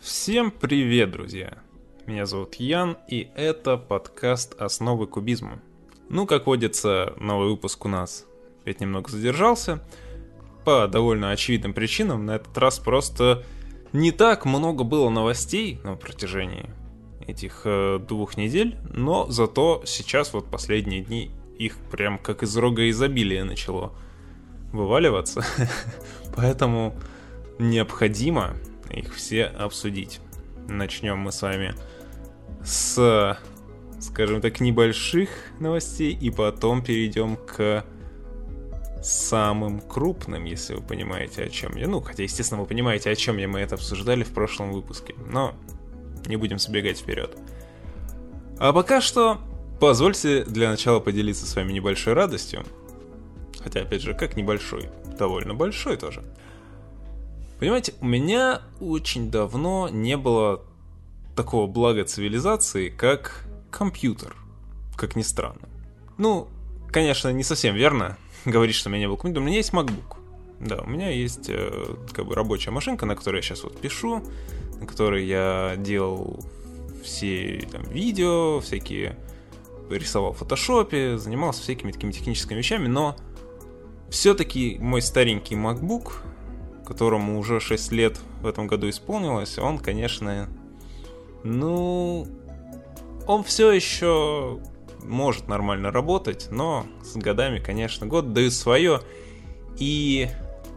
Всем привет, друзья! Меня зовут Ян, и это подкаст «Основы кубизма». Ну, как водится, новый выпуск у нас опять немного задержался. По довольно очевидным причинам, на этот раз просто не так много было новостей на протяжении этих э, двух недель, но зато сейчас вот последние дни их прям как из рога изобилия начало вываливаться. Поэтому необходимо их все обсудить. Начнем мы с вами с, скажем так, небольших новостей, и потом перейдем к самым крупным, если вы понимаете, о чем я. Ну, хотя, естественно, вы понимаете, о чем я, мы это обсуждали в прошлом выпуске. Но не будем забегать вперед. А пока что, позвольте для начала поделиться с вами небольшой радостью. Хотя, опять же, как небольшой, довольно большой тоже. Понимаете, у меня очень давно не было такого блага цивилизации, как компьютер, как ни странно. Ну, конечно, не совсем верно говорить, что у меня не был компьютер, у меня есть MacBook. Да, у меня есть э, как бы рабочая машинка, на которой я сейчас вот пишу, на которой я делал все там, видео, всякие рисовал в фотошопе, занимался всякими такими техническими вещами, но все-таки мой старенький MacBook, которому уже 6 лет в этом году исполнилось, он, конечно, ну, он все еще может нормально работать, но с годами, конечно, год дают свое, и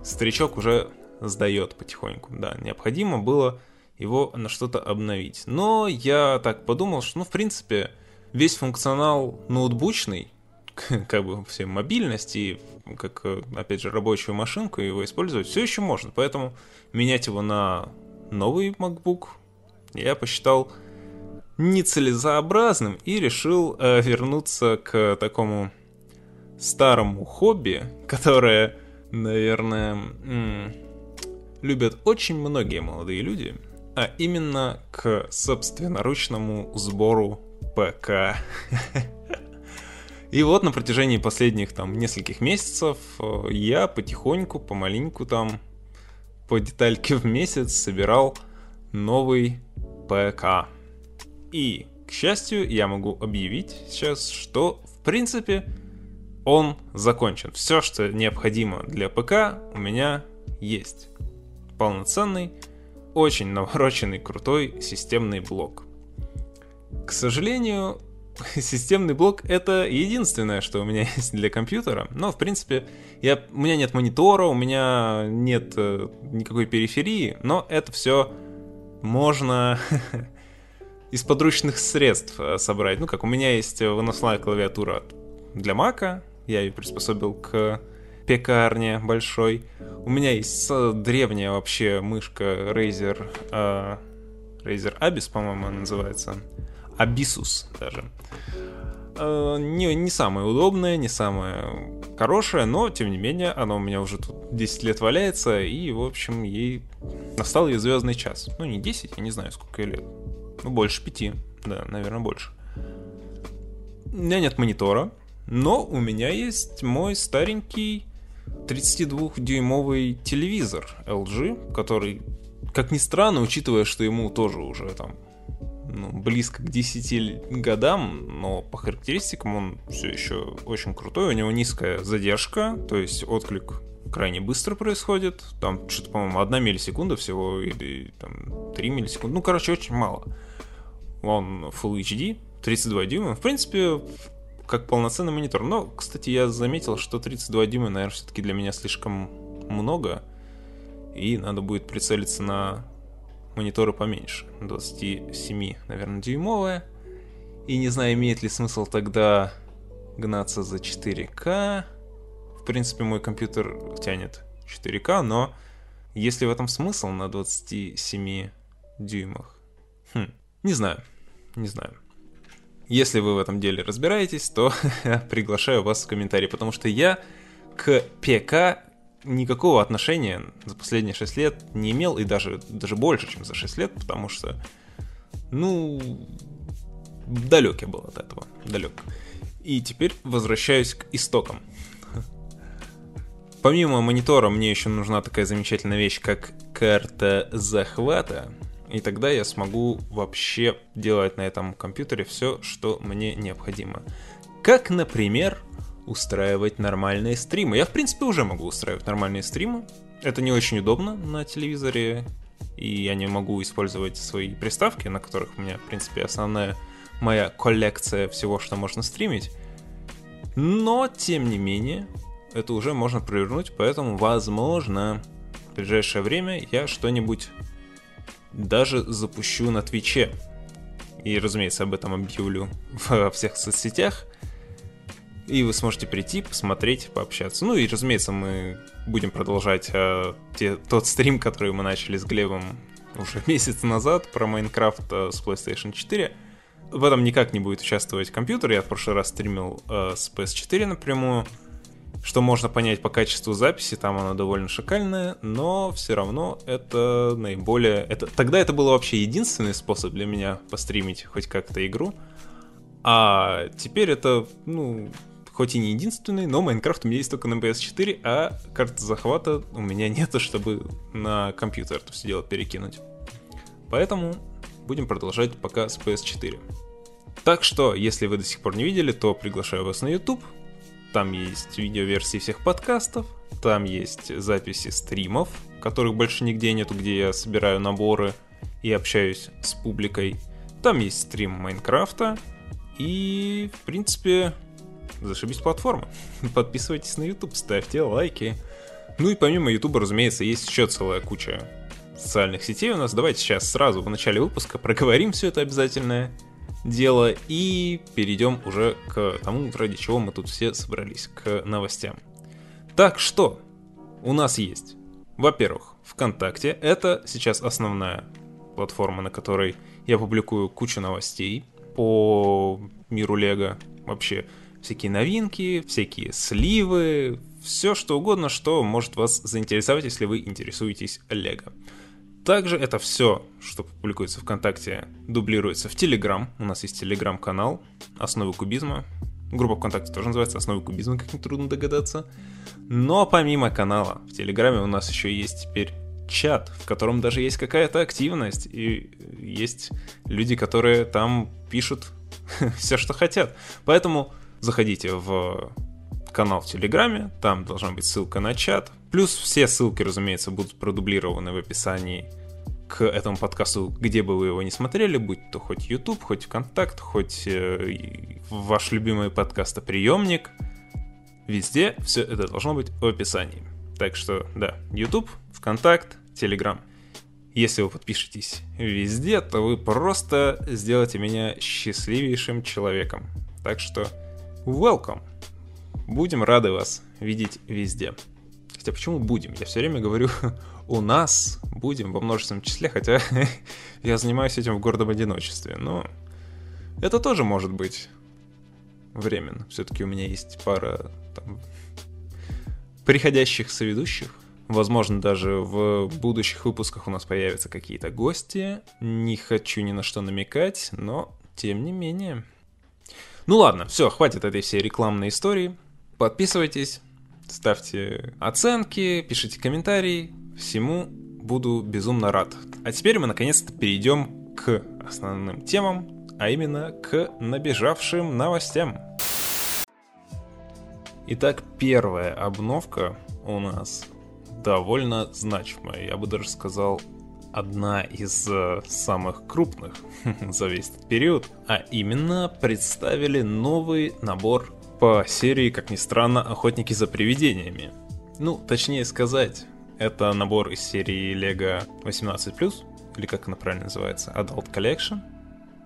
старичок уже сдает потихоньку. Да, необходимо было его на что-то обновить. Но я так подумал, что, ну, в принципе, весь функционал ноутбучный, как бы все мобильность и как, опять же, рабочую машинку его использовать все еще можно. Поэтому менять его на новый MacBook я посчитал нецелесообразным и решил э, вернуться к такому старому хобби, которое, наверное, м- любят очень многие молодые люди — а именно к собственноручному сбору ПК. И вот на протяжении последних там нескольких месяцев э, я потихоньку, помаленьку там, по детальке в месяц собирал новый ПК. И, к счастью, я могу объявить сейчас, что, в принципе, он закончен. Все, что необходимо для ПК, у меня есть. Полноценный очень навороченный, крутой системный блок. К сожалению, системный блок это единственное, что у меня есть для компьютера. Но, в принципе, я, у меня нет монитора, у меня нет э, никакой периферии, но это все можно из подручных средств э, собрать. Ну, как у меня есть выносная клавиатура для Мака, я ее приспособил к пекарне большой. У меня есть древняя вообще мышка Razer, э, Razer Abyss, по-моему, называется. Abyssus даже. Э, не, не самая удобная, не самая хорошая, но, тем не менее, она у меня уже тут 10 лет валяется, и, в общем, ей настал ее звездный час. Ну, не 10, я не знаю, сколько ей лет. Ну, больше 5, да, наверное, больше. У меня нет монитора, но у меня есть мой старенький 32-дюймовый телевизор LG, который, как ни странно, учитывая, что ему тоже уже там ну, близко к 10 годам, но по характеристикам он все еще очень крутой. У него низкая задержка, то есть отклик крайне быстро происходит. Там что-то, по-моему, 1 миллисекунда всего или там 3 миллисекунды. Ну, короче, очень мало. Он Full HD, 32 дюйма. В принципе, как полноценный монитор. Но, кстати, я заметил, что 32 дюйма, наверное, все-таки для меня слишком много. И надо будет прицелиться на мониторы поменьше. 27, наверное, дюймовая. И не знаю, имеет ли смысл тогда гнаться за 4К. В принципе, мой компьютер тянет 4К, но есть ли в этом смысл на 27 дюймах? Хм, не знаю, не знаю. Если вы в этом деле разбираетесь, то приглашаю вас в комментарии, потому что я к ПК никакого отношения за последние 6 лет не имел, и даже, даже больше, чем за 6 лет, потому что, ну, далек я был от этого, далек. И теперь возвращаюсь к истокам. Помимо монитора, мне еще нужна такая замечательная вещь, как карта захвата. и тогда я смогу вообще делать на этом компьютере все, что мне необходимо. Как, например, устраивать нормальные стримы. Я, в принципе, уже могу устраивать нормальные стримы. Это не очень удобно на телевизоре, и я не могу использовать свои приставки, на которых у меня, в принципе, основная моя коллекция всего, что можно стримить. Но, тем не менее, это уже можно провернуть, поэтому, возможно, в ближайшее время я что-нибудь даже запущу на Твиче. И, разумеется, об этом объявлю во всех соцсетях. И вы сможете прийти, посмотреть, пообщаться. Ну и, разумеется, мы будем продолжать э, те, тот стрим, который мы начали с Глебом уже месяц назад про Майнкрафт э, с PlayStation 4 в этом никак не будет участвовать компьютер. Я в прошлый раз стримил э, с PS4 напрямую. Что можно понять по качеству записи, там она довольно шикальная, но все равно это наиболее... Это... Тогда это был вообще единственный способ для меня постримить хоть как-то игру. А теперь это, ну, хоть и не единственный, но Майнкрафт у меня есть только на PS4, а карты захвата у меня нету, чтобы на компьютер это все дело перекинуть. Поэтому будем продолжать пока с PS4. Так что, если вы до сих пор не видели, то приглашаю вас на YouTube. Там есть видеоверсии всех подкастов, там есть записи стримов, которых больше нигде нету, где я собираю наборы и общаюсь с публикой. Там есть стрим Майнкрафта. И, в принципе, зашибись платформа. Подписывайтесь на YouTube, ставьте лайки. Ну и помимо YouTube, разумеется, есть еще целая куча социальных сетей у нас. Давайте сейчас сразу в начале выпуска проговорим все это обязательное дело и перейдем уже к тому, ради чего мы тут все собрались, к новостям. Так что, у нас есть, во-первых, ВКонтакте. Это сейчас основная платформа, на которой я публикую кучу новостей по миру Лего. Вообще, всякие новинки, всякие сливы, все что угодно, что может вас заинтересовать, если вы интересуетесь Лего. Также это все, что публикуется ВКонтакте, дублируется в Телеграм. У нас есть Телеграм-канал «Основы кубизма». Группа ВКонтакте тоже называется «Основы кубизма», как нетрудно догадаться. Но помимо канала, в Телеграме у нас еще есть теперь чат, в котором даже есть какая-то активность, и есть люди, которые там пишут все, что хотят. Поэтому заходите в канал в Телеграме, там должна быть ссылка на чат. Плюс все ссылки, разумеется, будут продублированы в описании к этому подкасту, где бы вы его не смотрели, будь то хоть YouTube, хоть ВКонтакт, хоть э, ваш любимый подкастоприемник. Везде все это должно быть в описании. Так что, да, YouTube, ВКонтакт, Telegram. Если вы подпишетесь везде, то вы просто сделаете меня счастливейшим человеком. Так что, welcome! Будем рады вас видеть везде. Хотя почему будем? Я все время говорю у нас будем во множественном числе, хотя я занимаюсь этим в гордом одиночестве. Но это тоже может быть временно. Все-таки у меня есть пара там, приходящих соведущих. Возможно, даже в будущих выпусках у нас появятся какие-то гости. Не хочу ни на что намекать, но тем не менее. Ну ладно, все, хватит этой всей рекламной истории. Подписывайтесь, ставьте оценки, пишите комментарии. Всему буду безумно рад. А теперь мы наконец-то перейдем к основным темам, а именно к набежавшим новостям. Итак, первая обновка у нас довольно значимая. Я бы даже сказал, одна из э, самых крупных за весь этот период. А именно представили новый набор по серии, как ни странно, «Охотники за привидениями». Ну, точнее сказать, это набор из серии LEGO 18+, или как она правильно называется, Adult Collection,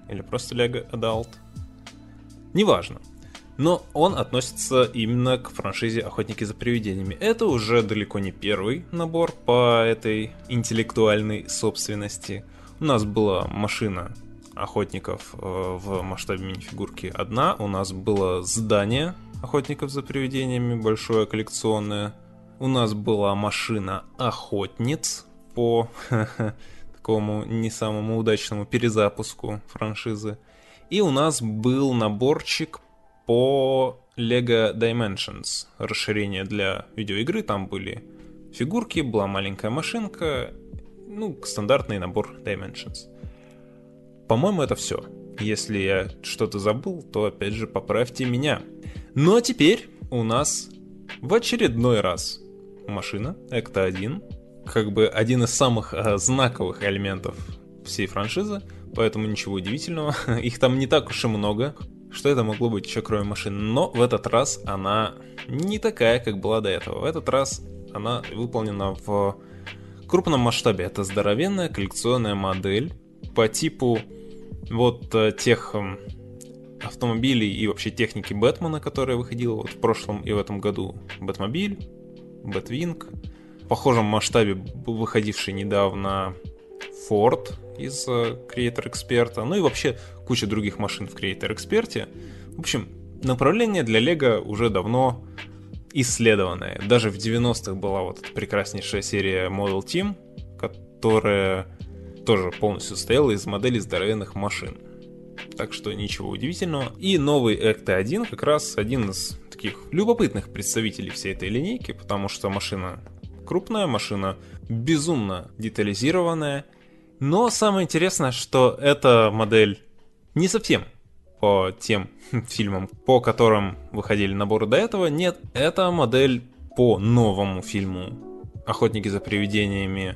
или просто LEGO Adult. Неважно. Но он относится именно к франшизе «Охотники за привидениями». Это уже далеко не первый набор по этой интеллектуальной собственности. У нас была машина охотников э, в масштабе мини-фигурки одна. У нас было здание охотников за привидениями, большое коллекционное. У нас была машина охотниц по такому не самому удачному перезапуску франшизы. И у нас был наборчик по Lego Dimensions, расширение для видеоигры. Там были фигурки, была маленькая машинка, ну, стандартный набор Dimensions. По-моему, это все. Если я что-то забыл, то опять же поправьте меня. Ну а теперь у нас в очередной раз машина Экта 1, как бы один из самых э, знаковых элементов всей франшизы, поэтому ничего удивительного. Их там не так уж и много. Что это могло быть еще кроме машины? Но в этот раз она не такая, как была до этого. В этот раз она выполнена в крупном масштабе. Это здоровенная коллекционная модель по типу вот э, тех э, автомобилей и вообще техники Бэтмена, которая выходила вот в прошлом и в этом году. Бэтмобиль, Бэтвинг. В похожем масштабе выходивший недавно Ford из э, Creator Expert, ну и вообще куча других машин в Creator Expert. В общем, направление для Lego уже давно исследованное. Даже в 90-х была вот эта прекраснейшая серия Model Team, которая тоже полностью состояла из моделей здоровенных машин. Так что ничего удивительного. И новый Экта 1 как раз один из таких любопытных представителей всей этой линейки, потому что машина крупная, машина безумно детализированная. Но самое интересное, что эта модель не совсем по тем фильмам, по которым выходили наборы до этого. Нет, это модель по новому фильму «Охотники за привидениями».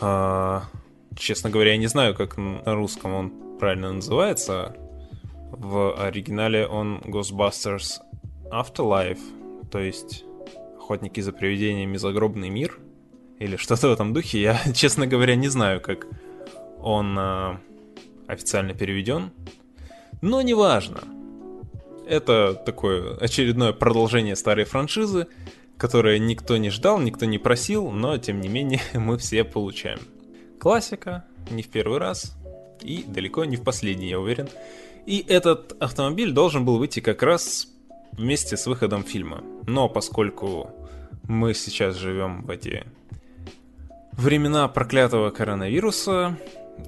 А, честно говоря, я не знаю, как на русском он правильно называется. В оригинале он Ghostbusters Afterlife, то есть Охотники за привидениями Загробный мир или что-то в этом духе. Я, честно говоря, не знаю, как он э, официально переведен. Но неважно. Это такое очередное продолжение старой франшизы, которое никто не ждал, никто не просил, но тем не менее мы все получаем. Классика, не в первый раз и далеко не в последний, я уверен. И этот автомобиль должен был выйти как раз вместе с выходом фильма. Но поскольку мы сейчас живем в эти времена проклятого коронавируса,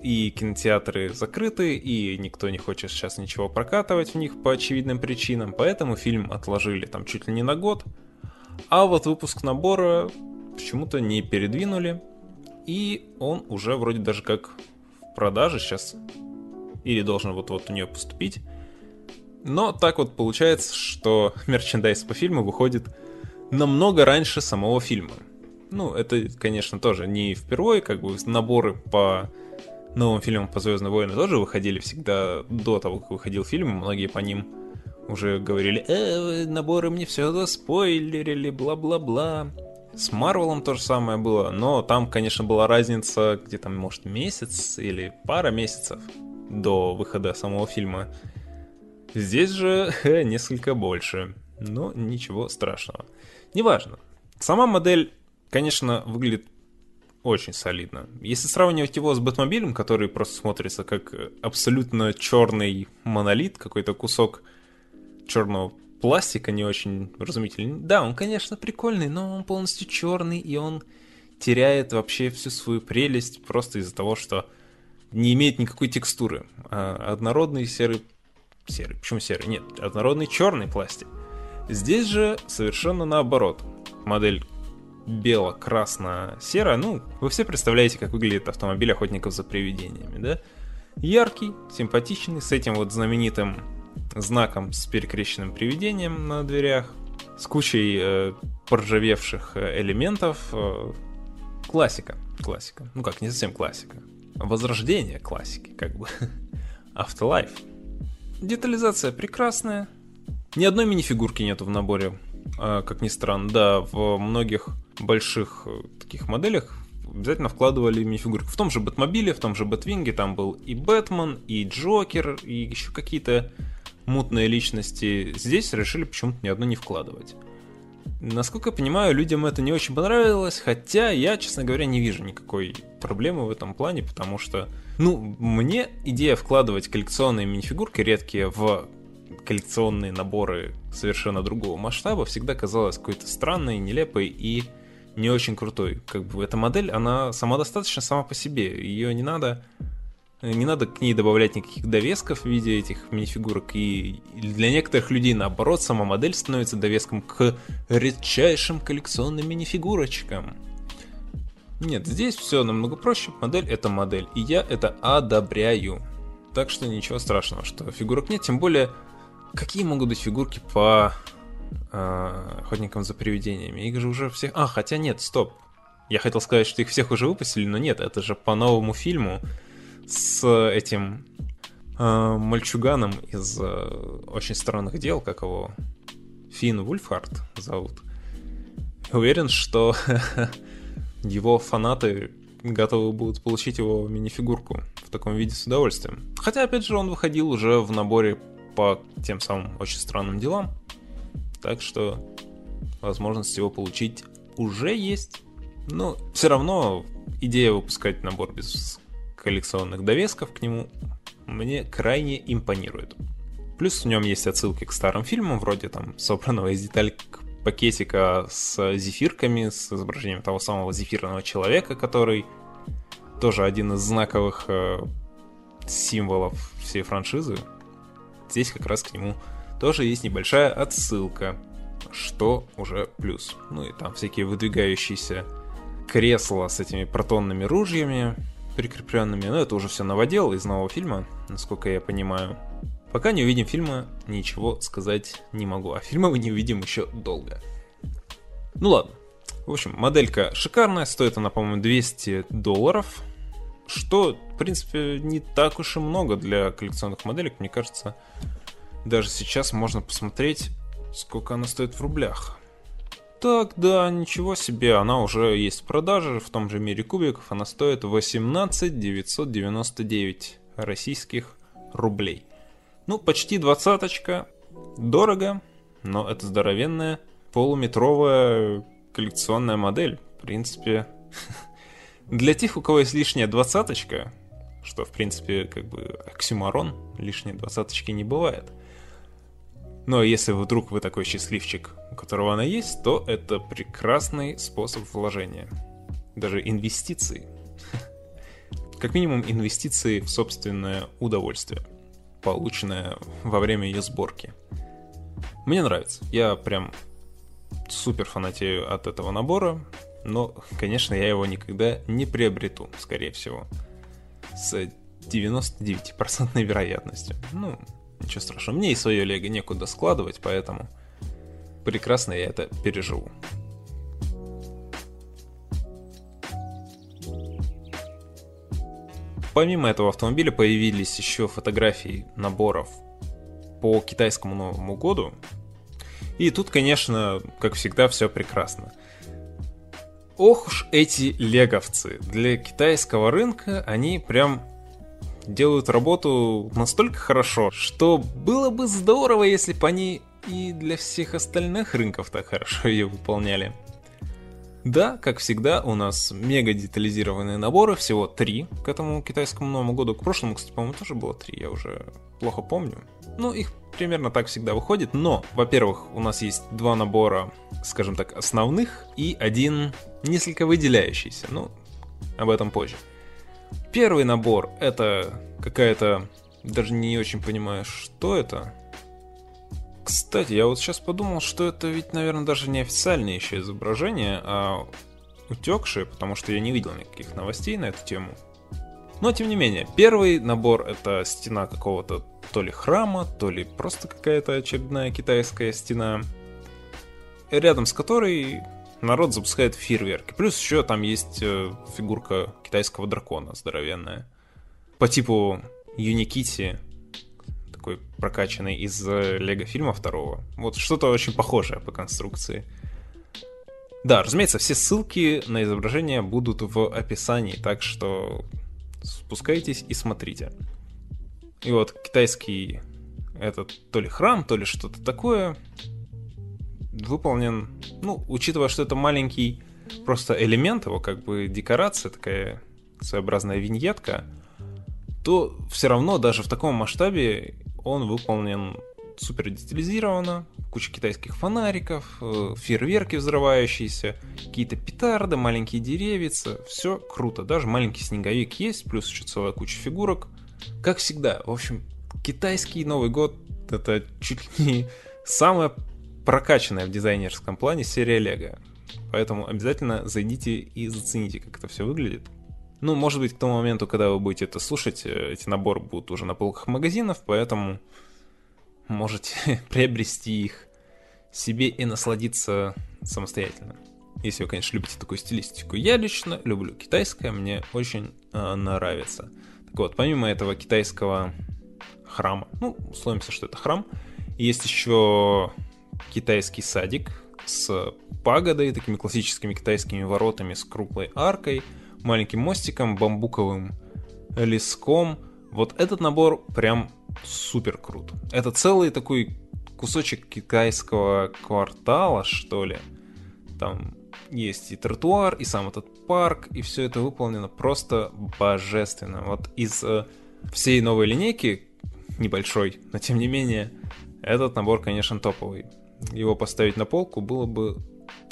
и кинотеатры закрыты, и никто не хочет сейчас ничего прокатывать в них по очевидным причинам, поэтому фильм отложили там чуть ли не на год. А вот выпуск набора почему-то не передвинули, и он уже вроде даже как в продаже сейчас, или должен вот-вот у нее поступить. Но так вот получается, что мерчендайз по фильму выходит намного раньше самого фильма. Ну, это, конечно, тоже не впервые, как бы наборы по новым фильмам по Звездные войны тоже выходили всегда до того, как выходил фильм, многие по ним уже говорили, э, наборы мне все спойлерили, бла-бла-бла. С Марвелом то же самое было, но там, конечно, была разница где-то, может, месяц или пара месяцев до выхода самого фильма. Здесь же несколько больше, но ничего страшного. Неважно. Сама модель, конечно, выглядит очень солидно. Если сравнивать его с Бэтмобилем, который просто смотрится как абсолютно черный монолит, какой-то кусок черного пластика не очень разумительный. Да, он, конечно, прикольный, но он полностью черный, и он теряет вообще всю свою прелесть просто из-за того, что не имеет никакой текстуры. А однородный серый... Серый? Почему серый? Нет, однородный черный пластик. Здесь же совершенно наоборот. Модель бело-красно-серая. Ну, вы все представляете, как выглядит автомобиль охотников за привидениями, да? Яркий, симпатичный, с этим вот знаменитым знаком с перекрещенным привидением на дверях, с кучей э, поржавевших э, элементов. Э, классика, классика. Ну как, не совсем классика. Возрождение классики, как бы. Afterlife. Детализация прекрасная. Ни одной минифигурки нету в наборе, как ни странно. Да, в многих больших э, таких моделях обязательно вкладывали минифигурки. В том же Бэтмобиле, в том же Бэтвинге там был и Бэтмен, и Джокер, и еще какие-то мутные личности. Здесь решили почему-то ни одну не вкладывать. Насколько я понимаю, людям это не очень понравилось, хотя я, честно говоря, не вижу никакой проблемы в этом плане, потому что, ну, мне идея вкладывать коллекционные минифигурки редкие в коллекционные наборы совершенно другого масштаба всегда казалась какой-то странной, нелепой и не очень крутой. Как бы эта модель, она самодостаточна сама по себе. Ее не надо не надо к ней добавлять никаких довесков в виде этих минифигурок. И для некоторых людей, наоборот, сама модель становится довеском к редчайшим коллекционным минифигурочкам. Нет, здесь все намного проще. Модель это модель, и я это одобряю. Так что ничего страшного, что фигурок нет. Тем более, какие могут быть фигурки по э, охотникам за привидениями? Их же уже всех... А, хотя нет, стоп. Я хотел сказать, что их всех уже выпустили, но нет, это же по новому фильму с этим э, мальчуганом из э, очень странных дел, как его Финн Вульфхард зовут. Уверен, что его фанаты готовы будут получить его мини-фигурку в таком виде с удовольствием. Хотя, опять же, он выходил уже в наборе по тем самым очень странным делам. Так что возможность его получить уже есть. Но все равно идея выпускать набор без коллекционных довесков к нему мне крайне импонирует. Плюс в нем есть отсылки к старым фильмам, вроде там собранного из деталек пакетика с зефирками, с изображением того самого зефирного человека, который тоже один из знаковых э, символов всей франшизы. Здесь как раз к нему тоже есть небольшая отсылка, что уже плюс. Ну и там всякие выдвигающиеся кресла с этими протонными ружьями прикрепленными, но это уже все новодел из нового фильма, насколько я понимаю. Пока не увидим фильма, ничего сказать не могу. А фильма мы не увидим еще долго. Ну ладно. В общем, моделька шикарная, стоит она, по-моему, 200 долларов. Что, в принципе, не так уж и много для коллекционных моделек. Мне кажется, даже сейчас можно посмотреть, сколько она стоит в рублях. Так, да, ничего себе, она уже есть в продаже в том же мире кубиков. Она стоит 18 999 российских рублей. Ну, почти двадцаточка. Дорого, но это здоровенная полуметровая коллекционная модель. В принципе, для тех, у кого есть лишняя двадцаточка, что, в принципе, как бы оксюмарон, лишней двадцаточки не бывает. Но если вдруг вы такой счастливчик, у которого она есть, то это прекрасный способ вложения. Даже инвестиции. Как минимум инвестиции в собственное удовольствие полученное во время ее сборки. Мне нравится. Я прям супер фанатею от этого набора, но, конечно, я его никогда не приобрету, скорее всего. С 99% вероятностью. Ну, ничего страшного. Мне и свое лего некуда складывать, поэтому прекрасно я это переживу. Помимо этого автомобиля появились еще фотографии наборов по китайскому Новому году. И тут, конечно, как всегда, все прекрасно. Ох уж эти леговцы. Для китайского рынка они прям делают работу настолько хорошо, что было бы здорово, если бы они и для всех остальных рынков так хорошо ее выполняли. Да, как всегда, у нас мега детализированные наборы, всего три к этому китайскому Новому году. К прошлому, кстати, по-моему, тоже было три, я уже плохо помню. Ну, их примерно так всегда выходит, но, во-первых, у нас есть два набора, скажем так, основных и один несколько выделяющийся, ну, об этом позже. Первый набор — это какая-то, даже не очень понимаю, что это, кстати, я вот сейчас подумал, что это ведь, наверное, даже не официальное еще изображение, а утекшее, потому что я не видел никаких новостей на эту тему. Но, тем не менее, первый набор — это стена какого-то то ли храма, то ли просто какая-то очередная китайская стена, рядом с которой народ запускает фейерверки. Плюс еще там есть э, фигурка китайского дракона здоровенная. По типу Юникити такой прокачанный из э, Лего фильма второго. Вот что-то очень похожее по конструкции. Да, разумеется, все ссылки на изображение будут в описании, так что спускайтесь и смотрите. И вот китайский этот то ли храм, то ли что-то такое выполнен, ну, учитывая, что это маленький просто элемент его, как бы декорация, такая своеобразная виньетка, то все равно даже в таком масштабе он выполнен супер детализированно, куча китайских фонариков, э, фейерверки взрывающиеся, какие-то петарды, маленькие деревица, все круто. Даже маленький снеговик есть, плюс еще целая куча фигурок. Как всегда, в общем, китайский Новый год это чуть ли не самая прокачанная в дизайнерском плане серия Лего. Поэтому обязательно зайдите и зацените, как это все выглядит. Ну, может быть, к тому моменту, когда вы будете это слушать, э, эти наборы будут уже на полках магазинов, поэтому можете приобрести их себе и насладиться самостоятельно. Если вы, конечно, любите такую стилистику. Я лично люблю китайское, мне очень э, нравится. Так вот, помимо этого китайского храма, ну, условимся, что это храм, есть еще китайский садик с пагодой, такими классическими китайскими воротами с круглой аркой, маленьким мостиком, бамбуковым леском. Вот этот набор прям супер крут. Это целый такой кусочек китайского квартала, что ли. Там есть и тротуар, и сам этот парк, и все это выполнено просто божественно. Вот из э, всей новой линейки, небольшой, но тем не менее, этот набор, конечно, топовый. Его поставить на полку было бы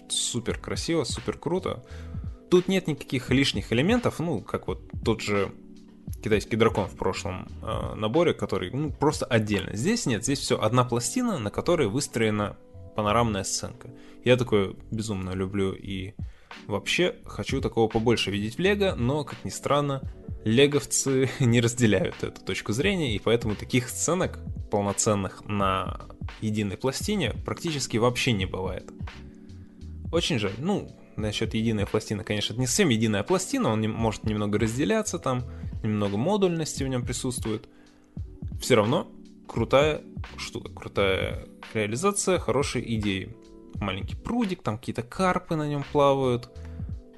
супер красиво, супер круто. Тут нет никаких лишних элементов, ну, как вот тот же китайский дракон в прошлом э, наборе, который ну, просто отдельно. Здесь нет, здесь все одна пластина, на которой выстроена панорамная сценка. Я такое безумно люблю и вообще хочу такого побольше видеть в Лего, но, как ни странно, леговцы не разделяют эту точку зрения, и поэтому таких сценок полноценных на единой пластине практически вообще не бывает. Очень жаль. Ну, насчет единой пластины, конечно, это не совсем единая пластина, он не, может немного разделяться там, немного модульности в нем присутствует. Все равно крутая штука, крутая реализация хорошей идеи. Маленький прудик, там какие-то карпы на нем плавают,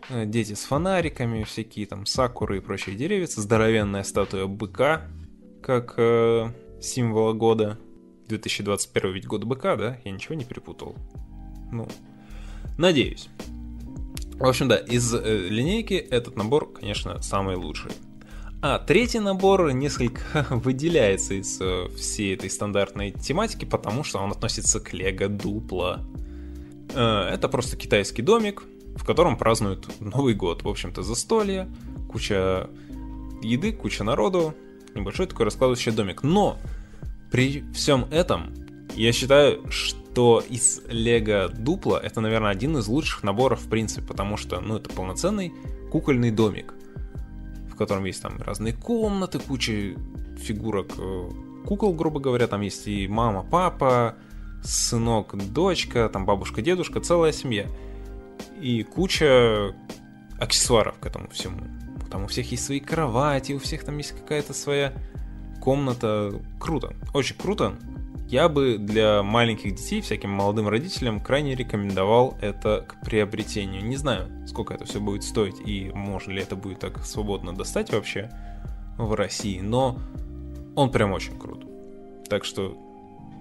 э, дети с фонариками, всякие там сакуры и прочие деревья, здоровенная статуя быка, как э, символа года. 2021 ведь год быка, да? Я ничего не перепутал. Ну, надеюсь. В общем, да, из э, линейки этот набор, конечно, самый лучший. А третий набор несколько выделяется из э, всей этой стандартной тематики, потому что он относится к Лего Дупло. Э, это просто китайский домик, в котором празднуют Новый год. В общем-то, застолье, куча еды, куча народу, небольшой такой раскладывающий домик. Но при всем этом я считаю, что из Лего Дупло это, наверное, один из лучших наборов в принципе, потому что, ну, это полноценный кукольный домик, в котором есть там разные комнаты, куча фигурок э, кукол, грубо говоря, там есть и мама, папа, сынок, дочка, там бабушка, дедушка, целая семья. И куча аксессуаров к этому всему. Там у всех есть свои кровати, у всех там есть какая-то своя комната. Круто, очень круто. Я бы для маленьких детей, всяким молодым родителям, крайне рекомендовал это к приобретению. Не знаю, сколько это все будет стоить и можно ли это будет так свободно достать вообще в России, но он прям очень крут. Так что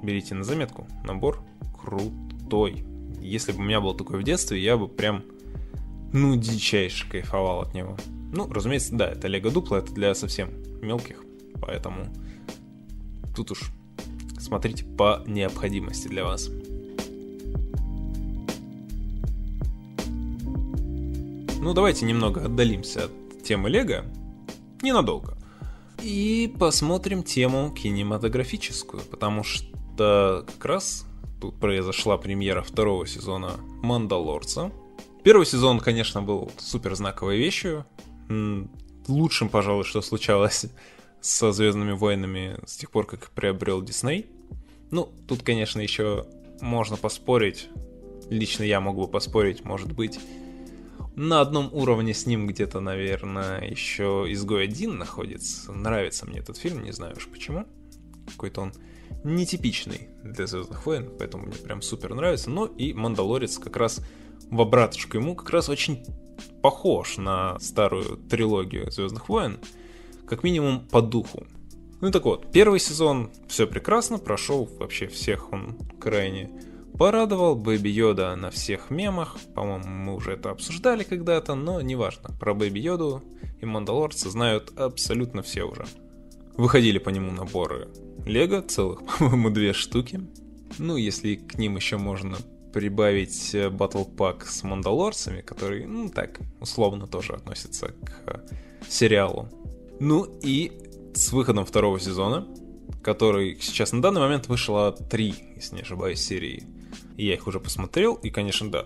берите на заметку. Набор крутой. Если бы у меня был такой в детстве, я бы прям, ну, дичайше кайфовал от него. Ну, разумеется, да, это Лего Дупло, это для совсем мелких, поэтому тут уж смотрите по необходимости для вас. Ну, давайте немного отдалимся от темы Лего. Ненадолго. И посмотрим тему кинематографическую, потому что как раз тут произошла премьера второго сезона «Мандалорца». Первый сезон, конечно, был супер знаковой вещью. Лучшим, пожалуй, что случалось со Звездными войнами с тех пор, как приобрел Дисней. Ну, тут, конечно, еще можно поспорить. Лично я могу поспорить, может быть. На одном уровне с ним где-то, наверное, еще Изгой один находится. Нравится мне этот фильм, не знаю уж почему. Какой-то он нетипичный для Звездных войн, поэтому мне прям супер нравится. Но и Мандалорец как раз в обраточку ему как раз очень похож на старую трилогию Звездных войн, как минимум по духу. Ну так вот, первый сезон все прекрасно, прошел вообще всех он крайне порадовал. Бэби Йода на всех мемах, по-моему, мы уже это обсуждали когда-то, но неважно. Про Бэби Йоду и Мандалорца знают абсолютно все уже. Выходили по нему наборы Лего, целых, по-моему, две штуки. Ну, если к ним еще можно прибавить батл пак с мандалорцами, который, ну так, условно тоже относится к сериалу. Ну и с выходом второго сезона, который сейчас на данный момент вышло три, если не ошибаюсь, серии. Я их уже посмотрел, и, конечно, да,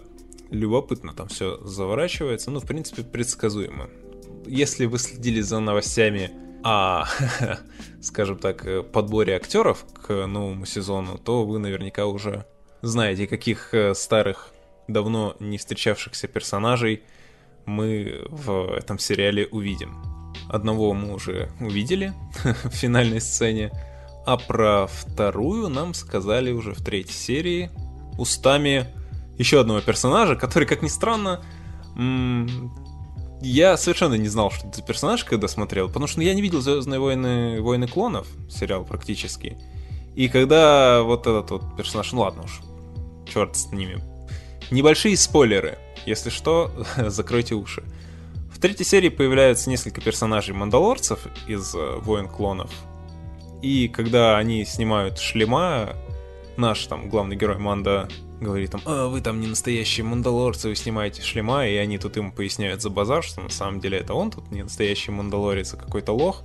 любопытно там все заворачивается. Ну, в принципе, предсказуемо. Если вы следили за новостями о, скажем так, подборе актеров к новому сезону, то вы наверняка уже знаете, каких э, старых, давно не встречавшихся персонажей мы в этом сериале увидим. Одного мы уже увидели в финальной сцене, а про вторую нам сказали уже в третьей серии устами еще одного персонажа, который, как ни странно, я совершенно не знал, что это за персонаж, когда смотрел, потому что я не видел Звездные войны, войны клонов, сериал практически. И когда вот этот вот персонаж, ну ладно уж, черт с ними. Небольшие спойлеры. Если что, закройте уши. Третьей серии появляются несколько персонажей мандалорцев из э, Воин Клонов. И когда они снимают шлема, наш там главный герой Манда говорит там, а, вы там не настоящие мандалорцы, вы снимаете шлема, и они тут ему поясняют за базар, что на самом деле это он тут не настоящий мандалорец, а какой-то лох,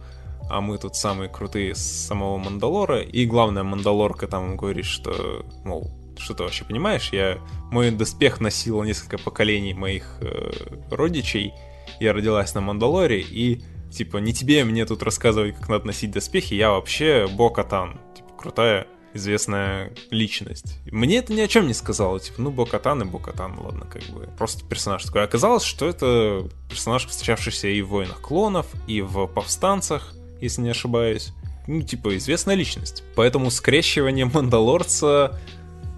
а мы тут самые крутые с самого Мандалора, и главная Мандалорка там говорит, что, мол, что ты вообще понимаешь? Я мой доспех носила несколько поколений моих э, родичей. Я родилась на Мандалоре, и типа не тебе мне тут рассказывать, как надо носить доспехи. Я вообще Бокатан, типа крутая известная личность. Мне это ни о чем не сказала, типа, ну, Бокатан и Бокатан, ладно, как бы, просто персонаж такой. Оказалось, что это персонаж, встречавшийся и в «Войнах клонов», и в «Повстанцах», если не ошибаюсь. Ну, типа, известная личность. Поэтому скрещивание Мандалорца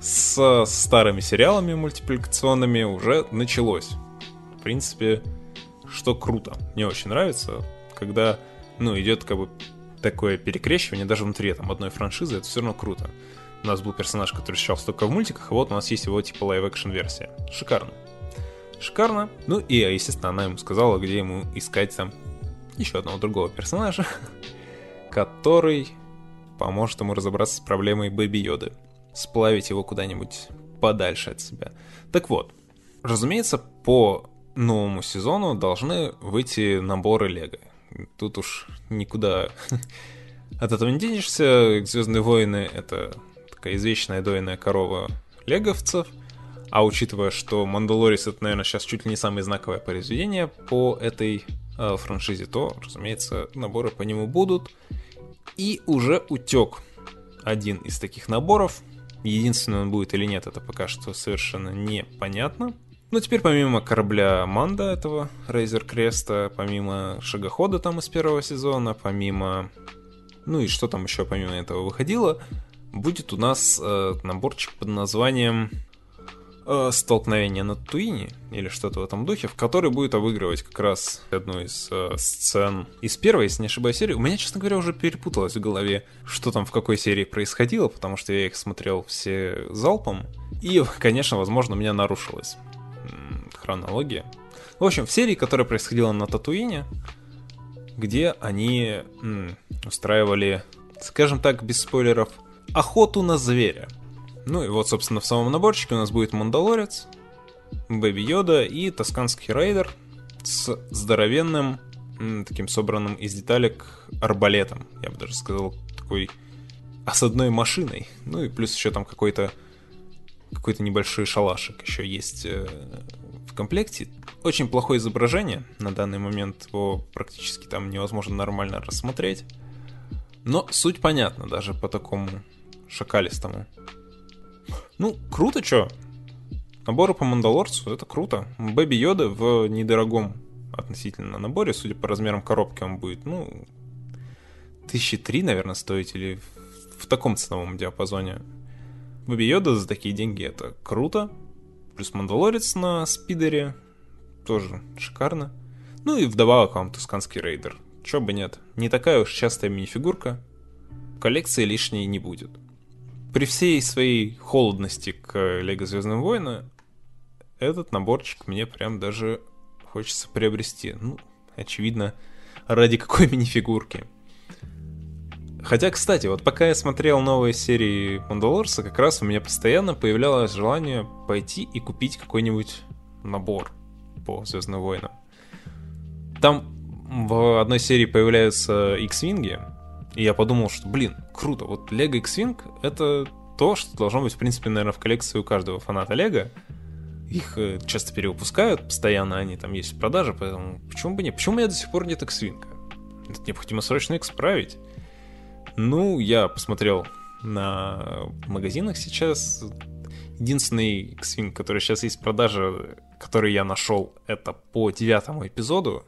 с старыми сериалами мультипликационными уже началось. В принципе, что круто. Мне очень нравится, когда, ну, идет как бы такое перекрещивание даже внутри там одной франшизы, это все равно круто. У нас был персонаж, который встречался только в мультиках, а вот у нас есть его типа live-action версия. Шикарно. Шикарно. Ну и, естественно, она ему сказала, где ему искать там еще одного другого персонажа, который поможет ему разобраться с проблемой Бэби Йоды сплавить его куда-нибудь подальше от себя. Так вот, разумеется, по новому сезону должны выйти наборы Лего. Тут уж никуда от этого не денешься. Звездные войны это такая извечная дойная корова леговцев. А учитывая, что Мандалорис это, наверное, сейчас чуть ли не самое знаковое произведение по этой э, франшизе, то, разумеется, наборы по нему будут. И уже утек один из таких наборов. Единственный он будет или нет, это пока что совершенно непонятно. Но теперь помимо корабля Манда этого Рейзер Креста, помимо шагохода там из первого сезона, помимо... Ну и что там еще помимо этого выходило, будет у нас э, наборчик под названием э, столкновение на Туине или что-то в этом духе, в который будет обыгрывать как раз одну из э, сцен из первой, если не ошибаюсь, серии. У меня, честно говоря, уже перепуталось в голове, что там в какой серии происходило, потому что я их смотрел все залпом. И, конечно, возможно, у меня нарушилась хронология. В общем, в серии, которая происходила на Татуине, где они м, устраивали, скажем так, без спойлеров, охоту на зверя. Ну и вот, собственно, в самом наборчике у нас будет Мандалорец, Бэби Йода и Тускенский Рейдер с здоровенным, таким собранным из деталек арбалетом. Я бы даже сказал, такой осадной машиной. Ну и плюс еще там какой-то какой-то небольшой шалашик еще есть э, комплекте. Очень плохое изображение. На данный момент его практически там невозможно нормально рассмотреть. Но суть понятна даже по такому шакалистому. Ну, круто, чё? Наборы по Мандалорцу, это круто. Бэби Йода в недорогом относительно наборе, судя по размерам коробки, он будет, ну, тысячи три, наверное, стоить, или в таком ценовом диапазоне. Бэби Йода за такие деньги это круто. Плюс Мандалорец на спидере, тоже шикарно. Ну и вдобавок вам Тускенский Рейдер. Чё бы нет, не такая уж частая мини-фигурка. Коллекции лишней не будет при всей своей холодности к Лего Звездным войнам, этот наборчик мне прям даже хочется приобрести. Ну, очевидно, ради какой мини-фигурки. Хотя, кстати, вот пока я смотрел новые серии Мандалорса, как раз у меня постоянно появлялось желание пойти и купить какой-нибудь набор по Звездным войнам. Там в одной серии появляются X-винги, и я подумал, что, блин, круто. Вот Lego X-Wing — это то, что должно быть, в принципе, наверное, в коллекции у каждого фаната Лего. их э, часто перевыпускают, постоянно они там есть в продаже, поэтому почему бы нет? Почему у меня до сих пор нет X-Wing? Это необходимо срочно исправить. Ну, я посмотрел на магазинах сейчас. Единственный X-Wing, который сейчас есть в продаже, который я нашел, это по девятому эпизоду.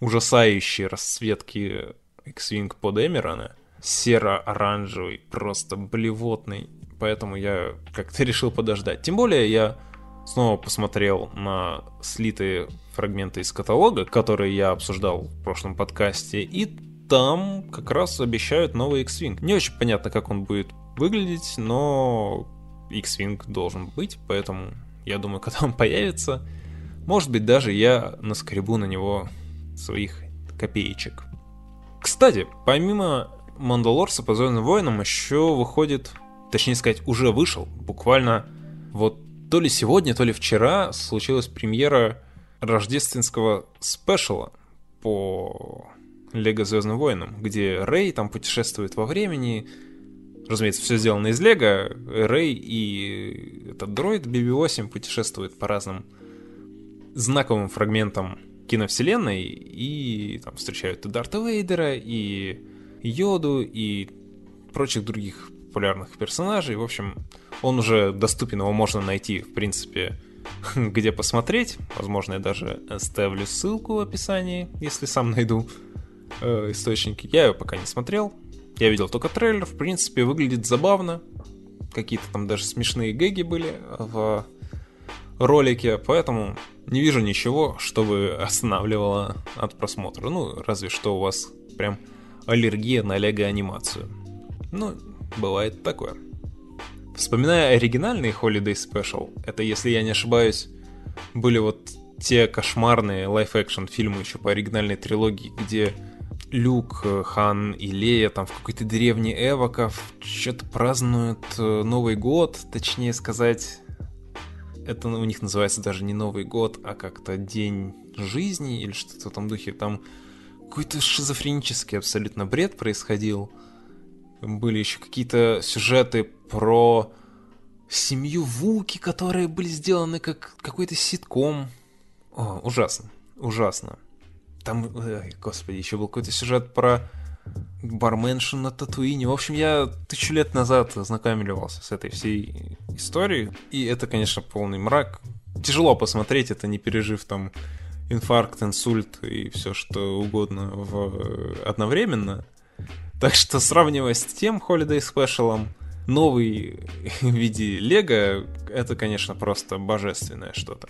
Ужасающие расцветки X-Wing под Эмерона. Серо-оранжевый, просто блевотный. Поэтому я как-то решил подождать. Тем более я снова посмотрел на слитые фрагменты из каталога, которые я обсуждал в прошлом подкасте, и там как раз обещают новый X-Wing. Не очень понятно, как он будет выглядеть, но X-Wing должен быть, поэтому я думаю, когда он появится, может быть, даже я наскребу на него своих копеечек. Кстати, помимо Мандалорца по Звездным войнам еще выходит, точнее сказать, уже вышел, буквально вот то ли сегодня, то ли вчера случилась премьера рождественского спешала по Лего Звездным войнам, где Рэй там путешествует во времени. Разумеется, все сделано из Лего. Рэй и этот дроид BB-8 путешествуют по разным знаковым фрагментам киновселенной и там встречают и Дарта Вейдера, и Йоду, и прочих других популярных персонажей. В общем, он уже доступен, его можно найти, в принципе, где посмотреть. Возможно, я даже оставлю ссылку в описании, если сам найду э, источники. Я его пока не смотрел. Я видел только трейлер. В принципе, выглядит забавно. Какие-то там даже смешные гэги были в ролике, поэтому не вижу ничего, чтобы останавливало от просмотра. Ну, разве что у вас прям аллергия на лего-анимацию. Ну, бывает такое. Вспоминая оригинальный Holiday Special, это, если я не ошибаюсь, были вот те кошмарные live-action фильмы еще по оригинальной трилогии, где Люк, Хан и Лея там в какой-то деревне Эвоков что-то празднуют э, Новый год, точнее сказать, это у них называется даже не Новый год, а как-то День жизни или что-то в этом духе. Там какой-то шизофренический абсолютно бред происходил. Были еще какие-то сюжеты про семью Вуки, которые были сделаны как какой-то ситком. О, ужасно, ужасно. Там, ой, господи, еще был какой-то сюжет про барменшу на Татуине. В общем, я тысячу лет назад ознакомливался с этой всей историей, и это, конечно, полный мрак. Тяжело посмотреть это, не пережив там инфаркт, инсульт и все что угодно в... одновременно. Так что сравнивая с тем Holiday Special, новый в виде Лего, это, конечно, просто божественное что-то.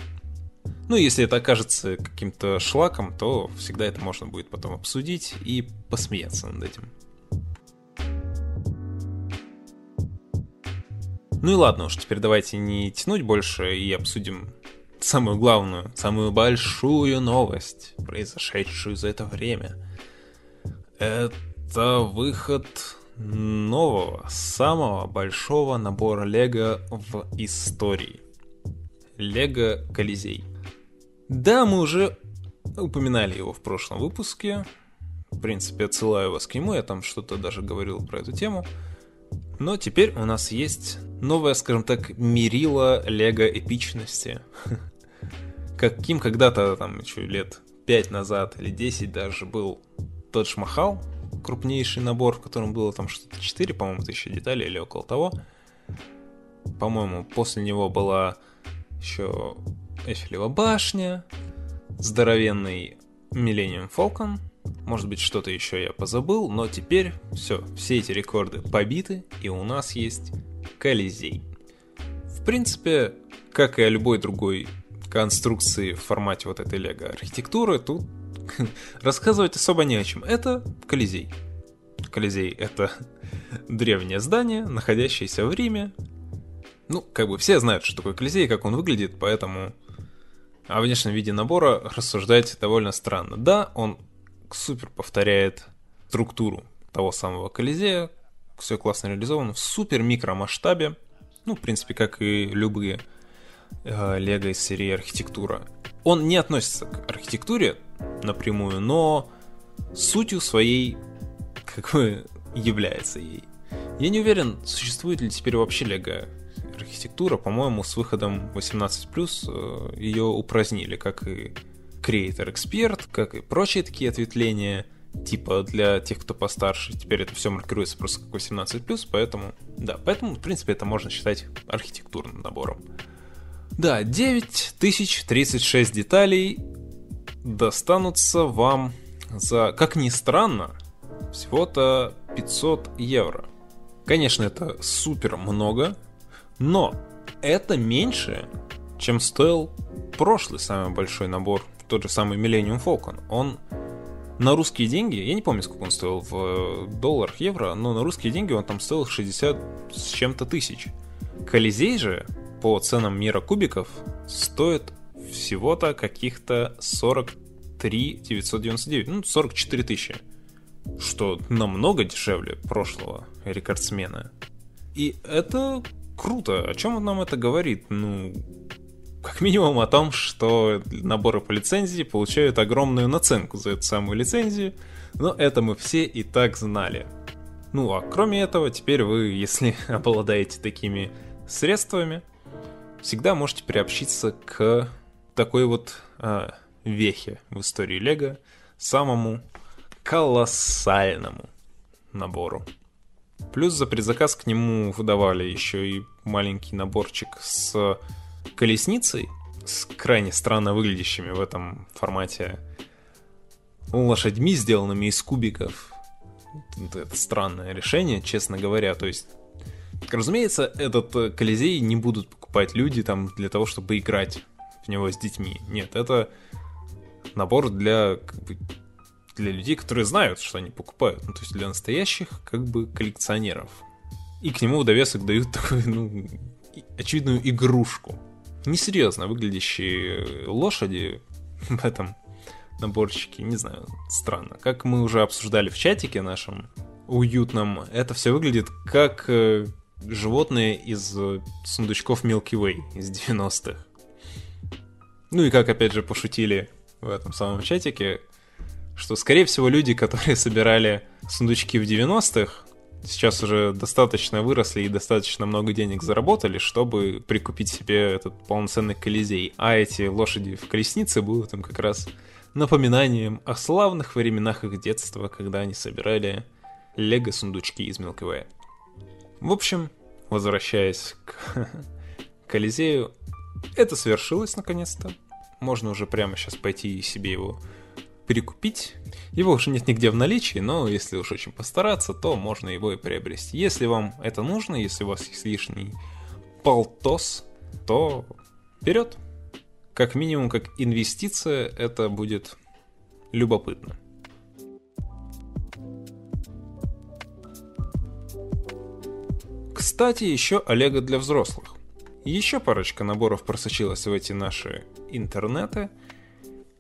Ну, если это окажется каким-то шлаком, то всегда это можно будет потом обсудить и посмеяться над этим. Ну и ладно уж, теперь давайте не тянуть больше и обсудим самую главную, самую большую новость, произошедшую за это время. Это выход нового, самого большого набора Лего в истории. Лего Колизей. Да, мы уже упоминали его в прошлом выпуске. В принципе, отсылаю вас к нему, я там что-то даже говорил про эту тему. Но теперь у нас есть новое, скажем так, мерило лего эпичности. Каким когда-то, там, еще лет 5 назад или 10 даже был тот Махал, крупнейший набор, в котором было там что-то 4, по-моему, тысячи деталей или около того. По-моему, после него была еще Эфелева башня, здоровенный Millennium Falcon, может быть, что-то еще я позабыл, но теперь все, все эти рекорды побиты, и у нас есть Колизей. В принципе, как и о любой другой конструкции в формате вот этой лего архитектуры, тут рассказывать особо не о чем. Это Колизей. Колизей — это древнее здание, находящееся в Риме. Ну, как бы все знают, что такое Колизей, как он выглядит, поэтому о внешнем виде набора рассуждать довольно странно. Да, он супер повторяет структуру того самого Колизея, все классно реализовано в супер микро масштабе, ну, в принципе, как и любые лего из серии архитектура. Он не относится к архитектуре напрямую, но сутью своей как бы является ей. Я не уверен, существует ли теперь вообще лего архитектура, по-моему, с выходом 18+, э, ее упразднили, как и Creator Expert, как и прочие такие ответвления, типа для тех, кто постарше. Теперь это все маркируется просто как 18+, поэтому, да, поэтому, в принципе, это можно считать архитектурным набором. Да, 9036 деталей достанутся вам за, как ни странно, всего-то 500 евро. Конечно, это супер много, но это меньше, чем стоил прошлый самый большой набор, тот же самый Millennium Falcon. Он на русские деньги, я не помню, сколько он стоил в э, долларах, евро, но на русские деньги он там стоил 60 с чем-то тысяч. Колизей же по ценам мира кубиков стоит всего-то каких-то 43 999, ну 44 тысячи что намного дешевле прошлого рекордсмена. И это круто. О чем нам это говорит? Ну, как минимум о том, что наборы по лицензии получают огромную наценку за эту самую лицензию, но это мы все и так знали. Ну а кроме этого, теперь вы, если обладаете такими средствами, всегда можете приобщиться к такой вот э, вехе в истории Лего, самому колоссальному набору. Плюс за предзаказ к нему выдавали еще и маленький наборчик с колесницей, с крайне странно выглядящими в этом формате лошадьми, сделанными из кубиков. Это странное решение, честно говоря. То есть, разумеется, этот Колизей не будут покупать люди там для того, чтобы играть в него с детьми. Нет, это набор для как бы, для людей, которые знают, что они покупают. Ну, то есть для настоящих, как бы, коллекционеров. И к нему в довесок дают такую, ну, очевидную игрушку. Несерьезно выглядящие лошади в этом наборчике, не знаю, странно. Как мы уже обсуждали в чатике нашем уютном, это все выглядит как э, животные из сундучков Milky Way из 90-х. Ну и как, опять же, пошутили в этом самом чатике, что, скорее всего, люди, которые собирали сундучки в 90-х, сейчас уже достаточно выросли и достаточно много денег заработали, чтобы прикупить себе этот полноценный колизей. А эти лошади в колеснице будут им как раз напоминанием о славных временах их детства, когда они собирали лего-сундучки из Way. В общем, возвращаясь к Колизею, это свершилось наконец-то. Можно уже прямо сейчас пойти и себе его перекупить. Его уже нет нигде в наличии, но если уж очень постараться, то можно его и приобрести. Если вам это нужно, если у вас есть лишний полтос, то вперед. Как минимум, как инвестиция, это будет любопытно. Кстати, еще Олега для взрослых. Еще парочка наборов просочилась в эти наши интернеты –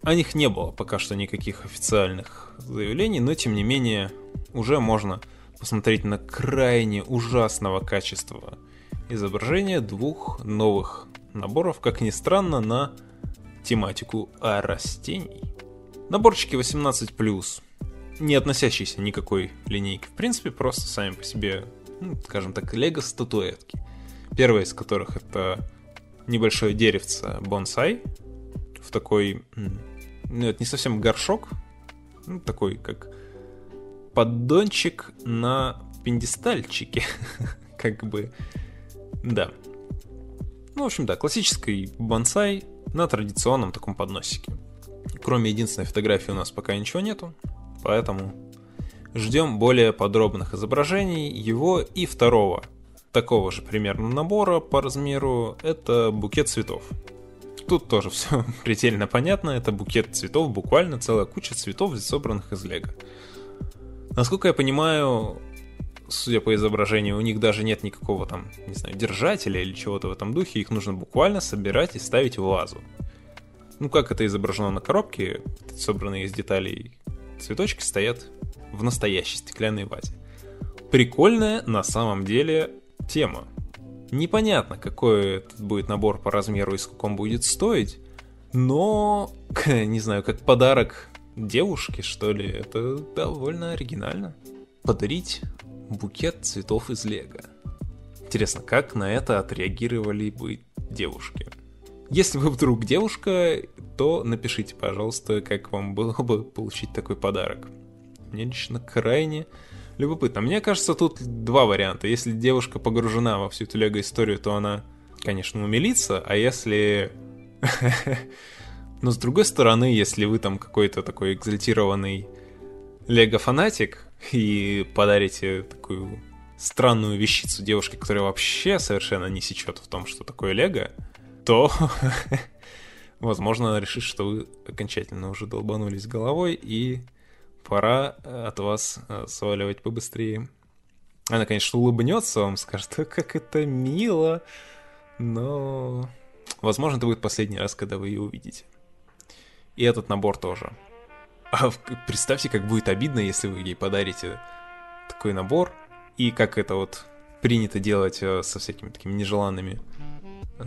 о них не было пока что никаких официальных заявлений, но тем не менее уже можно посмотреть на крайне ужасного качества изображения двух новых наборов, как ни странно, на тематику растений. Наборчики 18+, не относящиеся никакой линейки, в принципе, просто сами по себе, ну, скажем так, лего-статуэтки. Первая из которых это небольшое деревце бонсай в такой ну, это не совсем горшок, ну, такой как поддончик на пендестальчике, как бы, да. Ну, в общем, да, классический бонсай на традиционном таком подносике. Кроме единственной фотографии у нас пока ничего нету, поэтому ждем более подробных изображений его и второго такого же примерно набора по размеру, это букет цветов. Тут тоже все предельно понятно. Это букет цветов, буквально целая куча цветов, собранных из лего. Насколько я понимаю, судя по изображению, у них даже нет никакого там, не знаю, держателя или чего-то в этом духе. Их нужно буквально собирать и ставить в вазу. Ну, как это изображено на коробке, собранные из деталей цветочки стоят в настоящей стеклянной вазе. Прикольная на самом деле тема. Непонятно, какой этот будет набор по размеру и сколько он будет стоить, но, не знаю, как подарок девушке, что ли, это довольно оригинально. Подарить букет цветов из лего. Интересно, как на это отреагировали бы девушки? Если вы вдруг девушка, то напишите, пожалуйста, как вам было бы получить такой подарок. Мне лично крайне любопытно. Мне кажется, тут два варианта. Если девушка погружена во всю эту лего-историю, то она, конечно, умилится, а если... Но с другой стороны, если вы там какой-то такой экзальтированный лего-фанатик и подарите такую странную вещицу девушке, которая вообще совершенно не сечет в том, что такое лего, то, возможно, она решит, что вы окончательно уже долбанулись головой, и пора от вас э, сваливать побыстрее. Она, конечно, улыбнется вам, скажет, как это мило, но, возможно, это будет последний раз, когда вы ее увидите. И этот набор тоже. А представьте, как будет обидно, если вы ей подарите такой набор, и как это вот принято делать э, со всякими такими нежеланными э,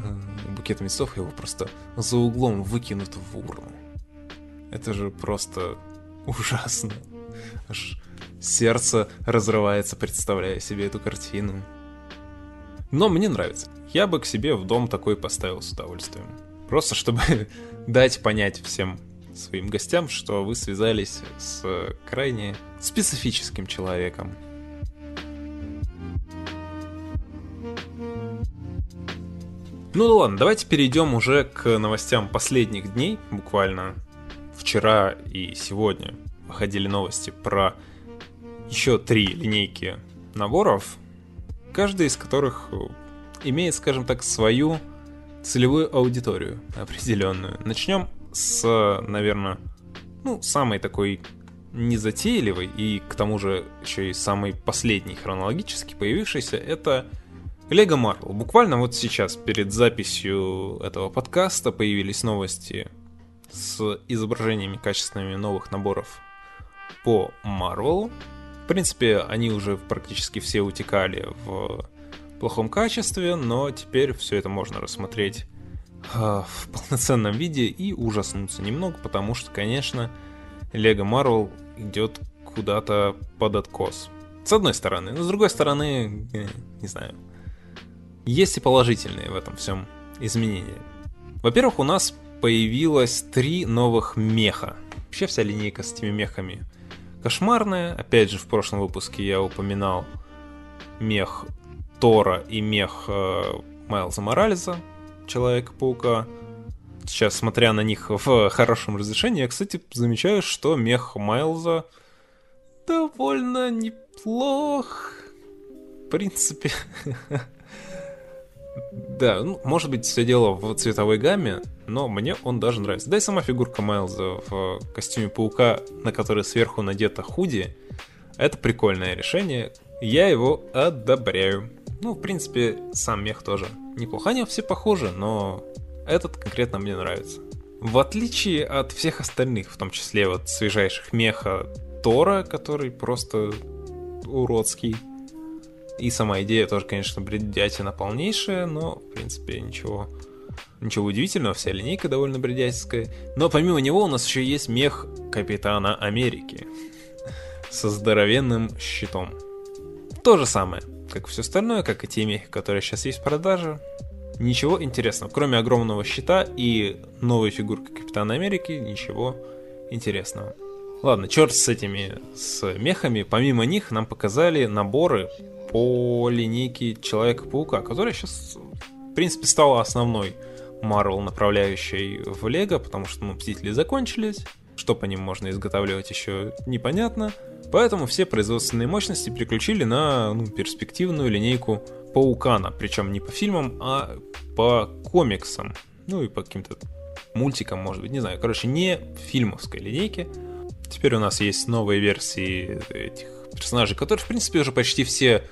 букетами цветов, его просто за углом выкинут в урну. Это же просто ужасно. Аж сердце разрывается, представляя себе эту картину. Но мне нравится. Я бы к себе в дом такой поставил с удовольствием. Просто чтобы дать понять всем своим гостям, что вы связались с крайне специфическим человеком. Ну да ладно, давайте перейдем уже к новостям последних дней, буквально вчера и сегодня выходили новости про еще три линейки наборов, каждый из которых имеет, скажем так, свою целевую аудиторию определенную. Начнем с, наверное, ну, самой такой незатейливой и к тому же еще и самой последней хронологически появившейся, это Лего Марвел. Буквально вот сейчас, перед записью этого подкаста, появились новости с изображениями качественными новых наборов по Марвелу. В принципе, они уже практически все утекали в плохом качестве, но теперь все это можно рассмотреть а, в полноценном виде и ужаснуться немного, потому что, конечно, Лего Марвел идет куда-то под откос. С одной стороны, но с другой стороны, э, не знаю, есть и положительные в этом всем изменения. Во-первых, у нас появилось три новых меха. Вообще вся линейка с этими мехами кошмарная. Опять же, в прошлом выпуске я упоминал мех Тора и мех э, Майлза Морализа, Человека-паука. Сейчас, смотря на них в хорошем разрешении, я, кстати, замечаю, что мех Майлза довольно неплох. В принципе. Да, ну, может быть, все дело в цветовой гамме, но мне он даже нравится. Да и сама фигурка Майлза в костюме паука, на которой сверху надета худи, это прикольное решение. Я его одобряю. Ну, в принципе, сам мех тоже неплохо. Они все похожи, но этот конкретно мне нравится. В отличие от всех остальных, в том числе вот свежайших меха Тора, который просто уродский, и сама идея тоже, конечно, бредятина полнейшая, но, в принципе, ничего, ничего удивительного, вся линейка довольно бредятельская. Но помимо него у нас еще есть мех Капитана Америки со здоровенным щитом. То же самое, как все остальное, как и те мехи, которые сейчас есть в продаже. Ничего интересного, кроме огромного щита и новой фигурки Капитана Америки, ничего интересного. Ладно, черт с этими с мехами. Помимо них нам показали наборы по линейке Человека-паука, которая сейчас, в принципе, стала основной Marvel направляющей в Лего, потому что, ну, Мстители закончились, что по ним можно изготавливать еще непонятно, поэтому все производственные мощности переключили на ну, перспективную линейку Паукана, причем не по фильмам, а по комиксам, ну и по каким-то мультикам, может быть, не знаю, короче, не фильмовской линейке. Теперь у нас есть новые версии этих персонажей, которые, в принципе, уже почти все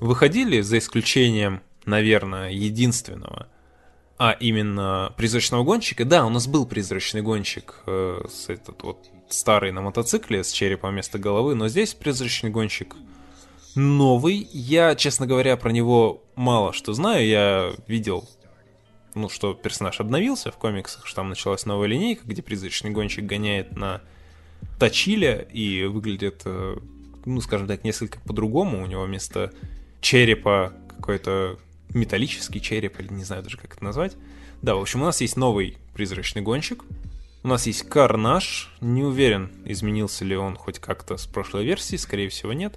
выходили, за исключением, наверное, единственного, а именно призрачного гонщика. Да, у нас был призрачный гонщик э, с этот вот старый на мотоцикле с черепом вместо головы, но здесь призрачный гонщик новый. Я, честно говоря, про него мало что знаю. Я видел, ну, что персонаж обновился в комиксах, что там началась новая линейка, где призрачный гонщик гоняет на Тачиле и выглядит, э, ну, скажем так, несколько по-другому. У него вместо черепа какой-то металлический череп, или не знаю даже, как это назвать. Да, в общем, у нас есть новый призрачный гонщик. У нас есть Карнаж. Не уверен, изменился ли он хоть как-то с прошлой версии, скорее всего, нет.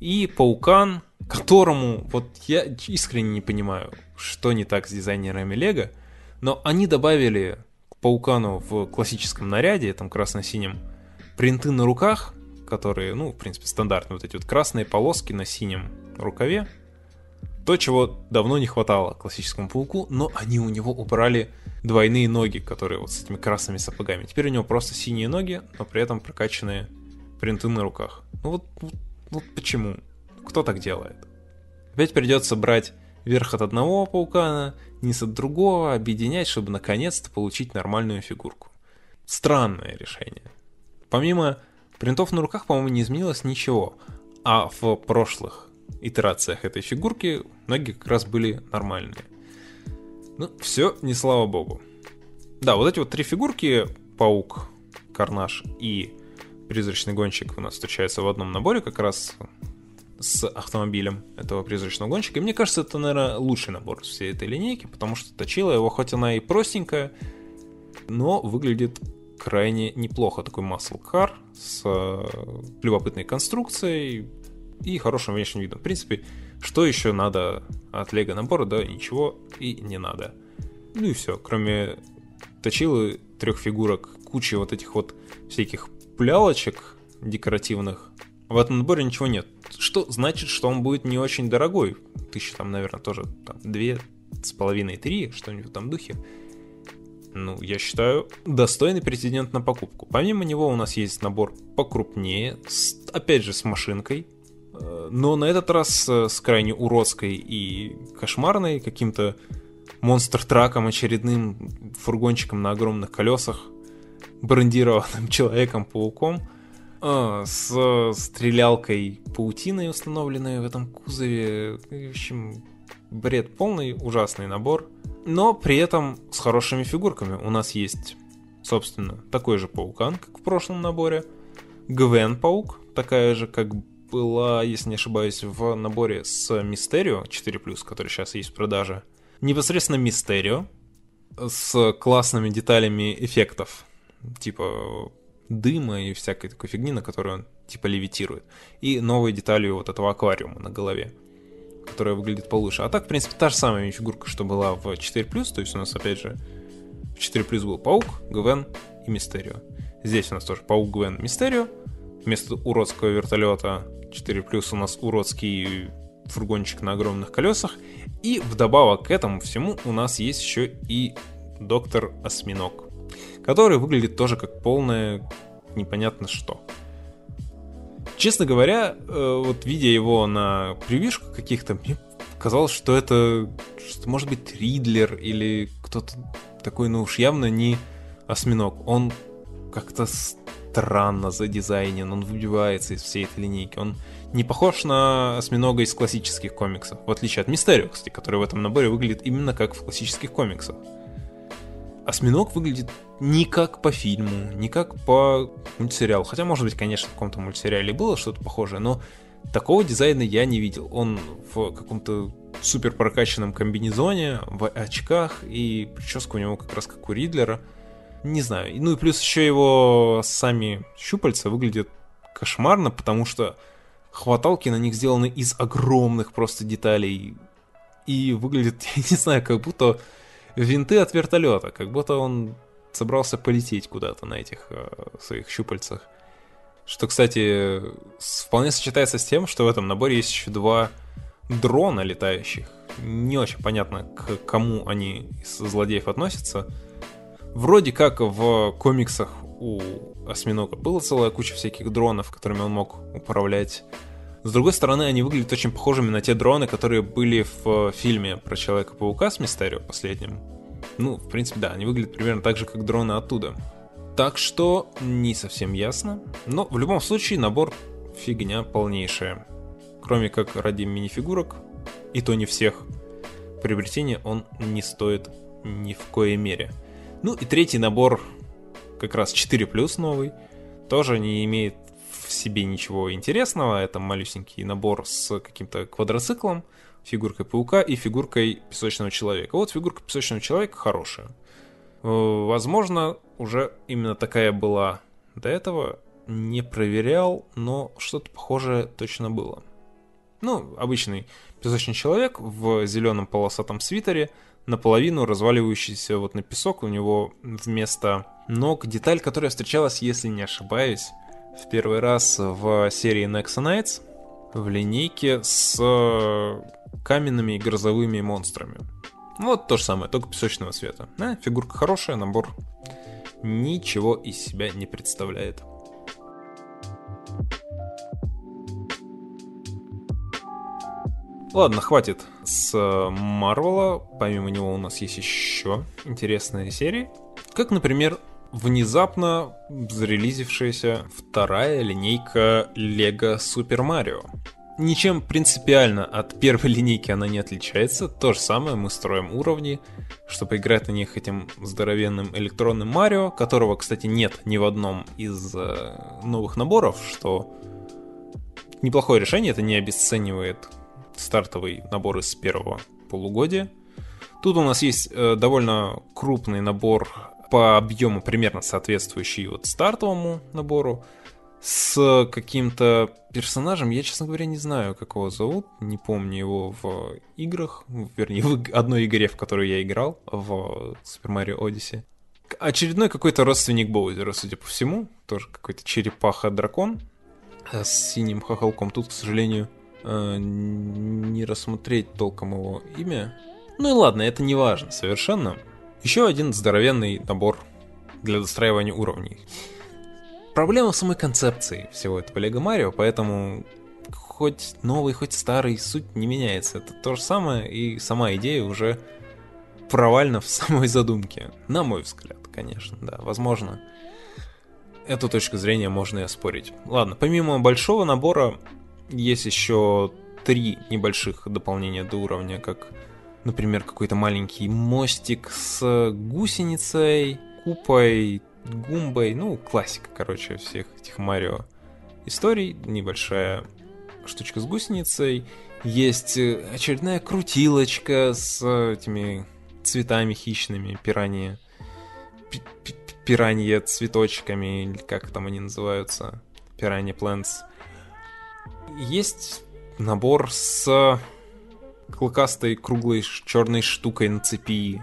И Паукан, которому вот я искренне не понимаю, что не так с дизайнерами Лего, но они добавили к Паукану в классическом наряде, там красно-синем, принты на руках, которые, ну, в принципе, стандартные, вот эти вот красные полоски на синем рукаве. То, чего давно не хватало классическому пауку, но они у него убрали двойные ноги, которые вот с этими красными сапогами. Теперь у него просто синие ноги, но при этом прокачанные принты на руках. Ну вот, вот, вот почему? Кто так делает? Опять придется брать верх от одного паукана, низ от другого, объединять, чтобы наконец-то получить нормальную фигурку. Странное решение. Помимо принтов на руках, по-моему, не изменилось ничего. А в прошлых итерациях этой фигурки ноги как раз были нормальные. Ну, все, не слава богу. Да, вот эти вот три фигурки, паук, карнаж и призрачный гонщик у нас встречаются в одном наборе как раз с автомобилем этого призрачного гонщика. И мне кажется, это, наверное, лучший набор всей этой линейки, потому что точила его, хоть она и простенькая, но выглядит крайне неплохо. Такой car с э, любопытной конструкцией и хорошим внешним видом. В принципе, что еще надо от Лего набора? Да, ничего и не надо. Ну и все. Кроме точилы, трех фигурок, кучи вот этих вот всяких плялочек декоративных. В этом наборе ничего нет. Что значит, что он будет не очень дорогой. Тысяча там, наверное, тоже там, две с половиной, три, что-нибудь в этом духе. Ну, я считаю, достойный претендент на покупку. Помимо него у нас есть набор покрупнее, с, опять же, с машинкой, но на этот раз с крайне уродской и кошмарной, каким-то монстр-траком, очередным фургончиком на огромных колесах, брендированным Человеком-пауком, а, с стрелялкой паутиной, установленной в этом кузове. В общем, бред полный, ужасный набор. Но при этом с хорошими фигурками. У нас есть, собственно, такой же паукан, как в прошлом наборе. Гвен паук, такая же, как была, если не ошибаюсь, в наборе с Мистерио 4+, который сейчас есть в продаже. Непосредственно Мистерио с классными деталями эффектов, типа дыма и всякой такой фигни, на которую он типа левитирует. И новой деталью вот этого аквариума на голове которая выглядит получше. А так, в принципе, та же самая фигурка, что была в 4+, то есть у нас, опять же, в 4+, был Паук, Гвен и Мистерио. Здесь у нас тоже Паук, Гвен, Мистерио. Вместо уродского вертолета 4+, у нас уродский фургончик на огромных колесах. И вдобавок к этому всему у нас есть еще и Доктор Осьминог, который выглядит тоже как полное непонятно что. Честно говоря, э, вот видя его на превьюшках каких-то, мне казалось, что это, что может быть Ридлер или кто-то такой, ну уж явно не осьминог. Он как-то странно задизайнен, он выбивается из всей этой линейки. Он не похож на осьминога из классических комиксов, в отличие от Мистерио, кстати, который в этом наборе выглядит именно как в классических комиксах осьминог выглядит не как по фильму, не как по мультсериалу. Хотя, может быть, конечно, в каком-то мультсериале было что-то похожее, но такого дизайна я не видел. Он в каком-то супер прокачанном комбинезоне, в очках, и прическа у него как раз как у Ридлера. Не знаю. Ну и плюс еще его сами щупальца выглядят кошмарно, потому что хваталки на них сделаны из огромных просто деталей. И выглядит, я не знаю, как будто винты от вертолета, как будто он собрался полететь куда-то на этих э, своих щупальцах. Что, кстати, вполне сочетается с тем, что в этом наборе есть еще два дрона летающих. Не очень понятно, к кому они из злодеев относятся. Вроде как в комиксах у Осьминога была целая куча всяких дронов, которыми он мог управлять. С другой стороны, они выглядят очень похожими на те дроны, которые были в фильме про Человека-паука с Мистерио последним. Ну, в принципе, да, они выглядят примерно так же, как дроны оттуда. Так что не совсем ясно. Но в любом случае набор фигня полнейшая. Кроме как ради минифигурок, и то не всех, приобретения он не стоит ни в коей мере. Ну и третий набор, как раз 4 плюс новый, тоже не имеет в себе ничего интересного. Это малюсенький набор с каким-то квадроциклом. фигуркой паука и фигуркой песочного человека. Вот фигурка песочного человека хорошая. Э, возможно, уже именно такая была до этого. Не проверял, но что-то похожее точно было. Ну, обычный песочный человек в зеленом полосатом свитере, наполовину разваливающийся вот на песок, у него вместо ног деталь, которая встречалась, если не ошибаюсь, в первый раз в серии Nexonites в линейке с каменными и грозовыми монстрами. Вот то же самое, только песочного цвета. А, фигурка хорошая, набор ничего из себя не представляет. Ладно, хватит с Марвела. Помимо него у нас есть еще интересные серии. Как, например, внезапно зарелизившаяся вторая линейка Lego Super Mario. Ничем принципиально от первой линейки она не отличается. То же самое, мы строим уровни, чтобы играть на них этим здоровенным электронным Марио, которого, кстати, нет ни в одном из э, новых наборов, что неплохое решение, это не обесценивает стартовый набор из первого полугодия. Тут у нас есть э, довольно крупный набор по объему, примерно соответствующий вот стартовому набору с каким-то персонажем, я, честно говоря, не знаю, как его зовут, не помню его в играх, вернее, в одной игре, в которой я играл, в Super Mario Odyssey. Очередной какой-то родственник Боузера, судя по всему, тоже какой-то черепаха-дракон э, с синим хохолком. Тут, к сожалению, э, не рассмотреть толком его имя. Ну и ладно, это не важно совершенно. Еще один здоровенный набор для достраивания уровней проблема в самой концепции всего этого Лего Марио, поэтому хоть новый, хоть старый, суть не меняется. Это то же самое, и сама идея уже провальна в самой задумке. На мой взгляд, конечно, да, возможно. Эту точку зрения можно и оспорить. Ладно, помимо большого набора, есть еще три небольших дополнения до уровня, как, например, какой-то маленький мостик с гусеницей, купой, Гумбой, ну, классика, короче, всех этих Марио историй, небольшая штучка с гусеницей, есть э, очередная крутилочка с этими цветами хищными, пиранья, пиранья цветочками, или как там они называются, пиранья планс. Есть набор с клыкастой круглой черной штукой на цепи,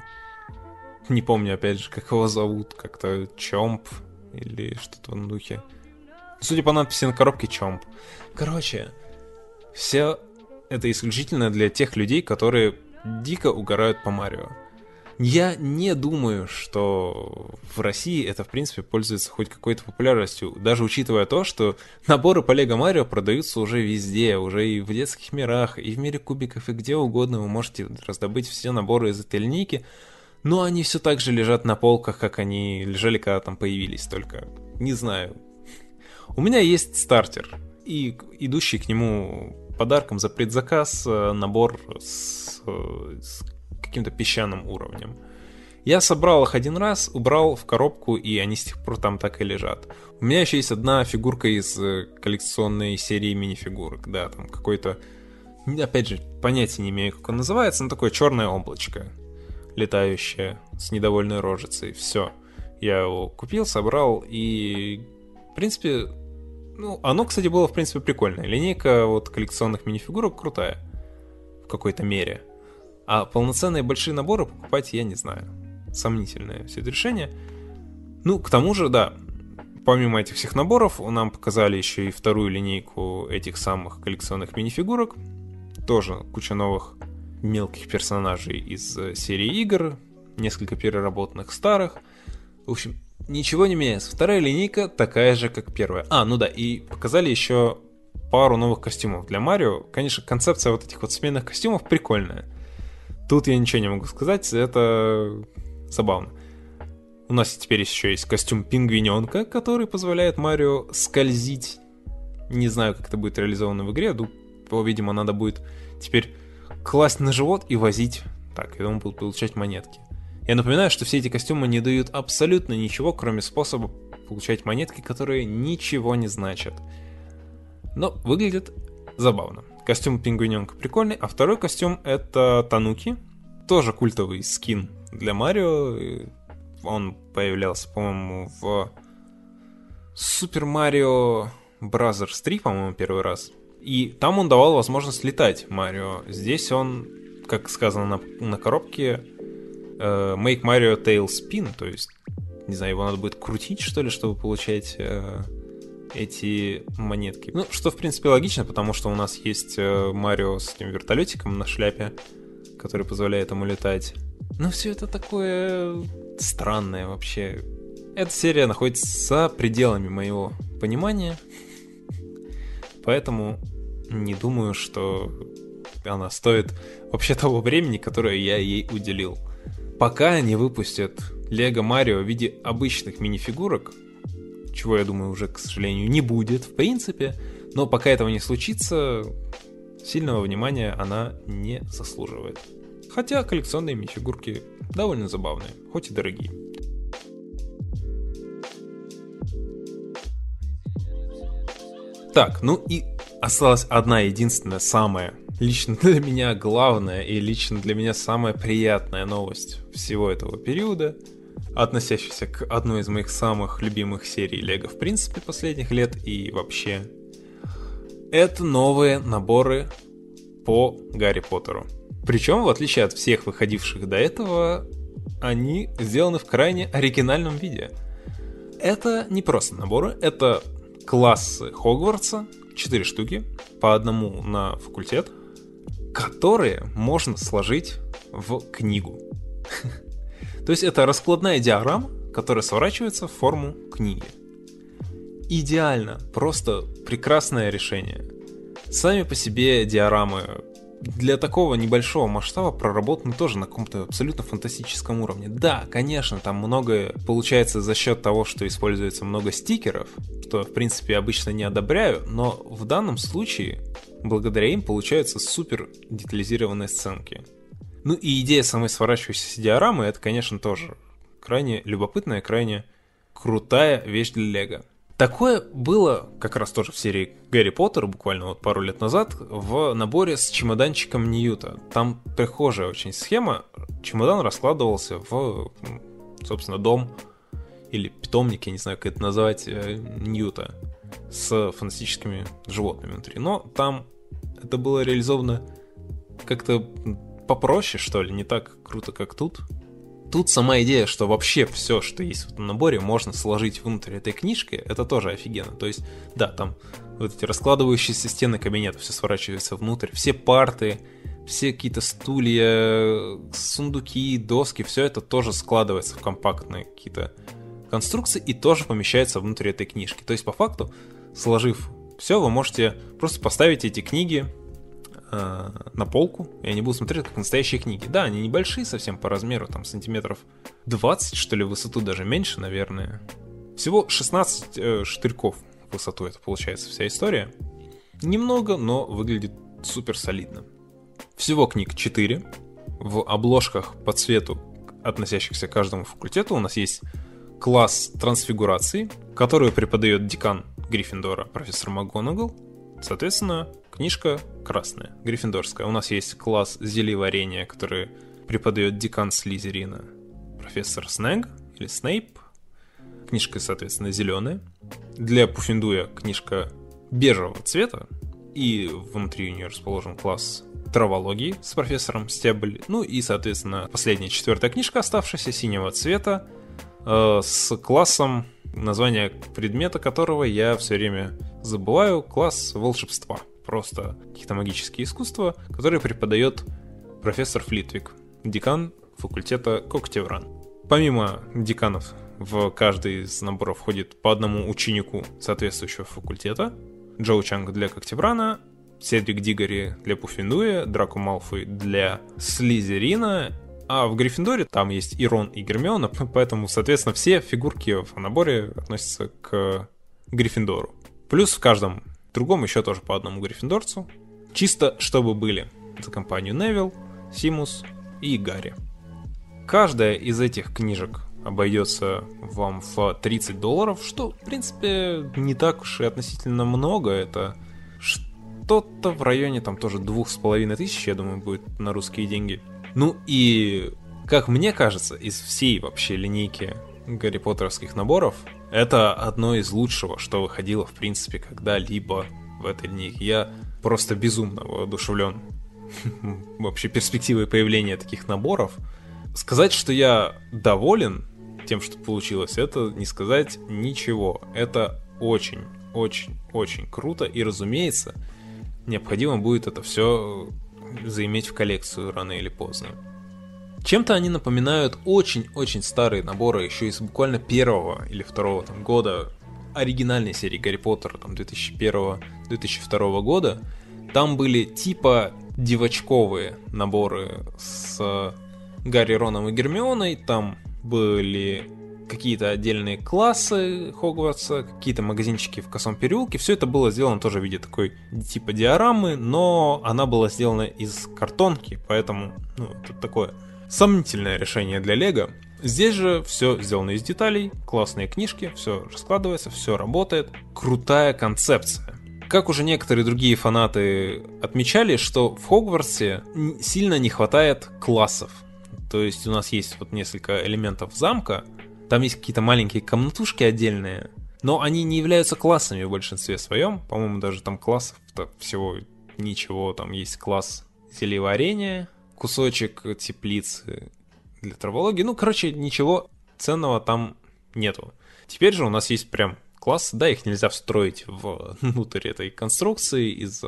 не помню, опять же, как его зовут. Как-то Чомп или что-то в духе. Судя по надписи на коробке Чомп. Короче, все это исключительно для тех людей, которые дико угорают по Марио. Я не думаю, что в России это, в принципе, пользуется хоть какой-то популярностью, даже учитывая то, что наборы по Лего Марио продаются уже везде, уже и в детских мирах, и в мире кубиков, и где угодно вы можете раздобыть все наборы из этой линейки, но они все так же лежат на полках, как они лежали, когда там появились, только не знаю. У меня есть стартер, и идущий к нему подарком за предзаказ э, набор с, э, с каким-то песчаным уровнем. Я собрал их один раз, убрал в коробку, и они с тех пор там так и лежат. У меня еще есть одна фигурка из э, коллекционной серии мини-фигурок, да, там какой-то... Опять же, понятия не имею, как он называется, но такое черное облачко летающее с недовольной рожицей. Все. Я его купил, собрал и, в принципе, ну, оно, кстати, было, в принципе, прикольное. Линейка вот коллекционных минифигурок крутая. В какой-то мере. А полноценные большие наборы покупать я не знаю. Сомнительное все это решение. Ну, к тому же, да, помимо этих всех наборов, нам показали еще и вторую линейку этих самых коллекционных минифигурок. Тоже куча новых мелких персонажей из э, серии игр, несколько переработанных старых. В общем, ничего не меняется. Вторая линейка такая же, как первая. А, ну да, и показали еще пару новых костюмов для Марио. Конечно, концепция вот этих вот сменных костюмов прикольная. Тут я ничего не могу сказать, это забавно. У нас теперь еще есть костюм пингвиненка, который позволяет Марио скользить. Не знаю, как это будет реализовано в игре. Ну, видимо, надо будет теперь класть на живот и возить. Так, и он будет получать монетки. Я напоминаю, что все эти костюмы не дают абсолютно ничего, кроме способа получать монетки, которые ничего не значат. Но выглядит забавно. Костюм пингвиненка прикольный. А второй костюм это Тануки. Тоже культовый скин для Марио. Он появлялся, по-моему, в Супер Марио Bros. 3, по-моему, первый раз. И там он давал возможность летать Марио. Здесь он, как сказано на, на коробке, э, Make Mario Tail Spin, то есть, не знаю, его надо будет крутить, что ли, чтобы получать э, эти монетки. Ну, что, в принципе, логично, потому что у нас есть э, Марио с этим вертолетиком на шляпе, который позволяет ему летать. Но все это такое странное вообще. Эта серия находится за пределами моего понимания, поэтому не думаю, что она стоит вообще того времени, которое я ей уделил. Пока они выпустят Лего Марио в виде обычных мини-фигурок, чего, я думаю, уже, к сожалению, не будет, в принципе. Но пока этого не случится, сильного внимания она не заслуживает. Хотя коллекционные мини-фигурки довольно забавные, хоть и дорогие. Так, ну и осталась одна единственная самая лично для меня главная и лично для меня самая приятная новость всего этого периода — относящийся к одной из моих самых любимых серий Лего в принципе последних лет и вообще. Это новые наборы по Гарри Поттеру. Причем, в отличие от всех выходивших до этого, они сделаны в крайне оригинальном виде. Это не просто наборы, это классы Хогвартса, 4 штуки, по одному на факультет, которые можно сложить в книгу. То есть это раскладная диаграмма, которая сворачивается в форму книги. Идеально, просто прекрасное решение. Сами по себе диорамы для такого небольшого масштаба проработаны тоже на каком-то абсолютно фантастическом уровне. Да, конечно, там многое получается за счет того, что используется много стикеров, что в принципе обычно не одобряю, но в данном случае благодаря им получаются супер детализированные сценки. Ну и идея самой сворачивающейся диорамы, это, конечно, тоже крайне любопытная, крайне крутая вещь для Лего. Такое было как раз тоже в серии Гарри Поттер, буквально вот пару лет назад, в наборе с чемоданчиком Ньюта. Там прихожая очень схема. Чемодан раскладывался в, собственно, дом или питомник, я не знаю, как это назвать, э, Ньюта с фантастическими животными внутри. Но там это было реализовано как-то попроще, что ли, не так круто, как тут. Тут сама идея, что вообще все, что есть в этом наборе, можно сложить внутрь этой книжки, это тоже офигенно. То есть, да, там вот эти раскладывающиеся стены кабинета, все сворачивается внутрь, все парты, все какие-то стулья, сундуки, доски, все это тоже складывается в компактные какие-то конструкции и тоже помещается внутрь этой книжки. То есть, по факту, сложив все, вы можете просто поставить эти книги э, на полку, и они будут смотреть как настоящие книги. Да, они небольшие совсем по размеру, там сантиметров 20, что ли, в высоту, даже меньше, наверное. Всего 16 э, штырьков в высоту это получается вся история. Немного, но выглядит супер солидно. Всего книг 4. В обложках по цвету, относящихся к каждому факультету, у нас есть класс трансфигурации, которую преподает декан Гриффиндора, профессор МакГонагал. Соответственно, Книжка красная, гриффиндорская. У нас есть класс зелий варенья, который преподает декан Слизерина, профессор Снег или Снейп. Книжка, соответственно, зеленая. Для Пуффиндуя книжка бежевого цвета. И внутри у нее расположен класс травологии с профессором Стебль. Ну и, соответственно, последняя четвертая книжка, оставшаяся синего цвета, э, с классом, название предмета которого я все время забываю, класс волшебства просто каких-то магические искусства, которые преподает профессор Флитвик, декан факультета Коктевран. Помимо деканов, в каждый из наборов входит по одному ученику соответствующего факультета. Джоу Чанг для Коктеврана, Седрик Дигори для Пуффиндуя, Драко Малфой для Слизерина, а в Гриффиндоре там есть Ирон и Гермиона, поэтому, соответственно, все фигурки в наборе относятся к Гриффиндору. Плюс в каждом другом еще тоже по одному гриффиндорцу. Чисто чтобы были за компанию Невил, Симус и Гарри. Каждая из этих книжек обойдется вам в 30 долларов, что, в принципе, не так уж и относительно много. Это что-то в районе там тоже двух с половиной тысяч, я думаю, будет на русские деньги. Ну и, как мне кажется, из всей вообще линейки Гарри Поттеровских наборов, это одно из лучшего, что выходило, в принципе, когда-либо в этой линейке. Я просто безумно воодушевлен вообще перспективой появления таких наборов. Сказать, что я доволен тем, что получилось, это не сказать ничего. Это очень, очень, очень круто. И, разумеется, необходимо будет это все заиметь в коллекцию рано или поздно. Чем-то они напоминают очень-очень старые наборы еще из буквально первого или второго там, года оригинальной серии Гарри Поттера, там 2001-2002 года. Там были типа девочковые наборы с Гарри, Роном и Гермионой, там были какие-то отдельные классы Хогвартса, какие-то магазинчики в Косом переулке. Все это было сделано тоже в виде такой типа диорамы, но она была сделана из картонки, поэтому ну, это такое сомнительное решение для Лего. Здесь же все сделано из деталей, классные книжки, все раскладывается, все работает. Крутая концепция. Как уже некоторые другие фанаты отмечали, что в Хогвартсе сильно не хватает классов. То есть у нас есть вот несколько элементов замка, там есть какие-то маленькие комнатушки отдельные, но они не являются классами в большинстве своем. По-моему, даже там классов всего ничего. Там есть класс зельеварения, кусочек теплицы для травологии. Ну, короче, ничего ценного там нету. Теперь же у нас есть прям класс. Да, их нельзя встроить внутрь этой конструкции из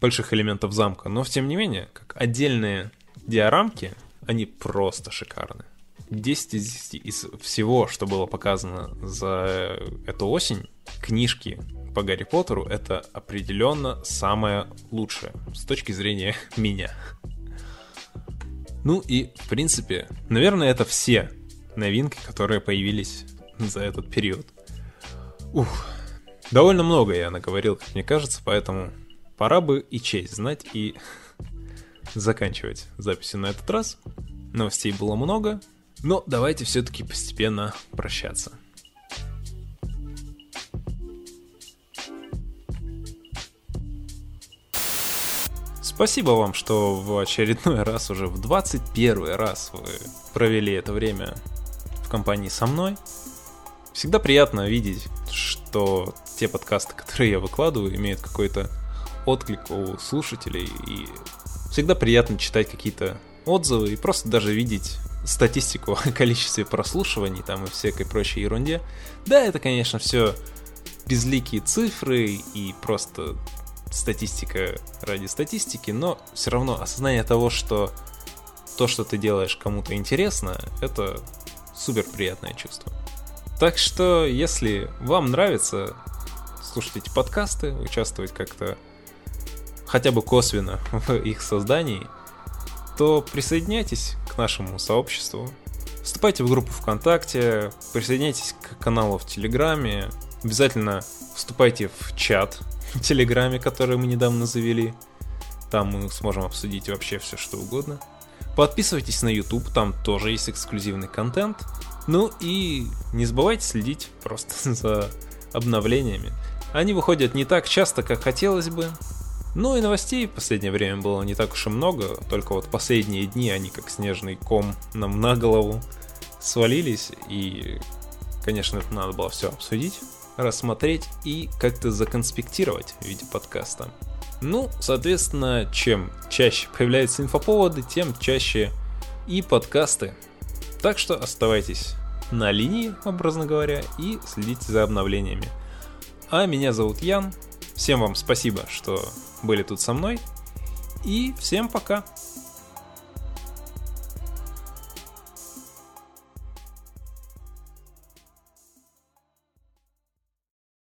больших элементов замка, но тем не менее, как отдельные диорамки, они просто шикарны. 10 из 10 из всего, что было показано за эту осень, книжки по Гарри Поттеру, это определенно самое лучшее с точки зрения меня. Ну и, в принципе, наверное, это все новинки, которые появились за этот период. Ух, довольно много я наговорил, как мне кажется, поэтому пора бы и честь знать и заканчивать записи на этот раз. Новостей было много, но давайте все-таки постепенно прощаться. Спасибо вам, что в очередной раз, уже в 21 раз вы провели это время в компании со мной. Всегда приятно видеть, что те подкасты, которые я выкладываю, имеют какой-то отклик у слушателей. И всегда приятно читать какие-то отзывы и просто даже видеть статистику о количестве прослушиваний там и всякой прочей ерунде. Да, это, конечно, все безликие цифры и просто статистика ради статистики, но все равно осознание того, что то, что ты делаешь кому-то интересно, это супер приятное чувство. Так что, если вам нравится слушать эти подкасты, участвовать как-то хотя бы косвенно в их создании, то присоединяйтесь к нашему сообществу. Вступайте в группу ВКонтакте, присоединяйтесь к каналу в Телеграме, обязательно вступайте в чат Телеграме, который мы недавно завели. Там мы сможем обсудить вообще все, что угодно. Подписывайтесь на YouTube, там тоже есть эксклюзивный контент. Ну и не забывайте следить просто за обновлениями. Они выходят не так часто, как хотелось бы, ну и новостей в последнее время было не так уж и много, только вот последние дни они как снежный ком нам на голову свалились, и, конечно, это надо было все обсудить, рассмотреть и как-то законспектировать в виде подкаста. Ну, соответственно, чем чаще появляются инфоповоды, тем чаще и подкасты. Так что оставайтесь на линии, образно говоря, и следите за обновлениями. А меня зовут Ян. Всем вам спасибо, что были тут со мной. И всем пока.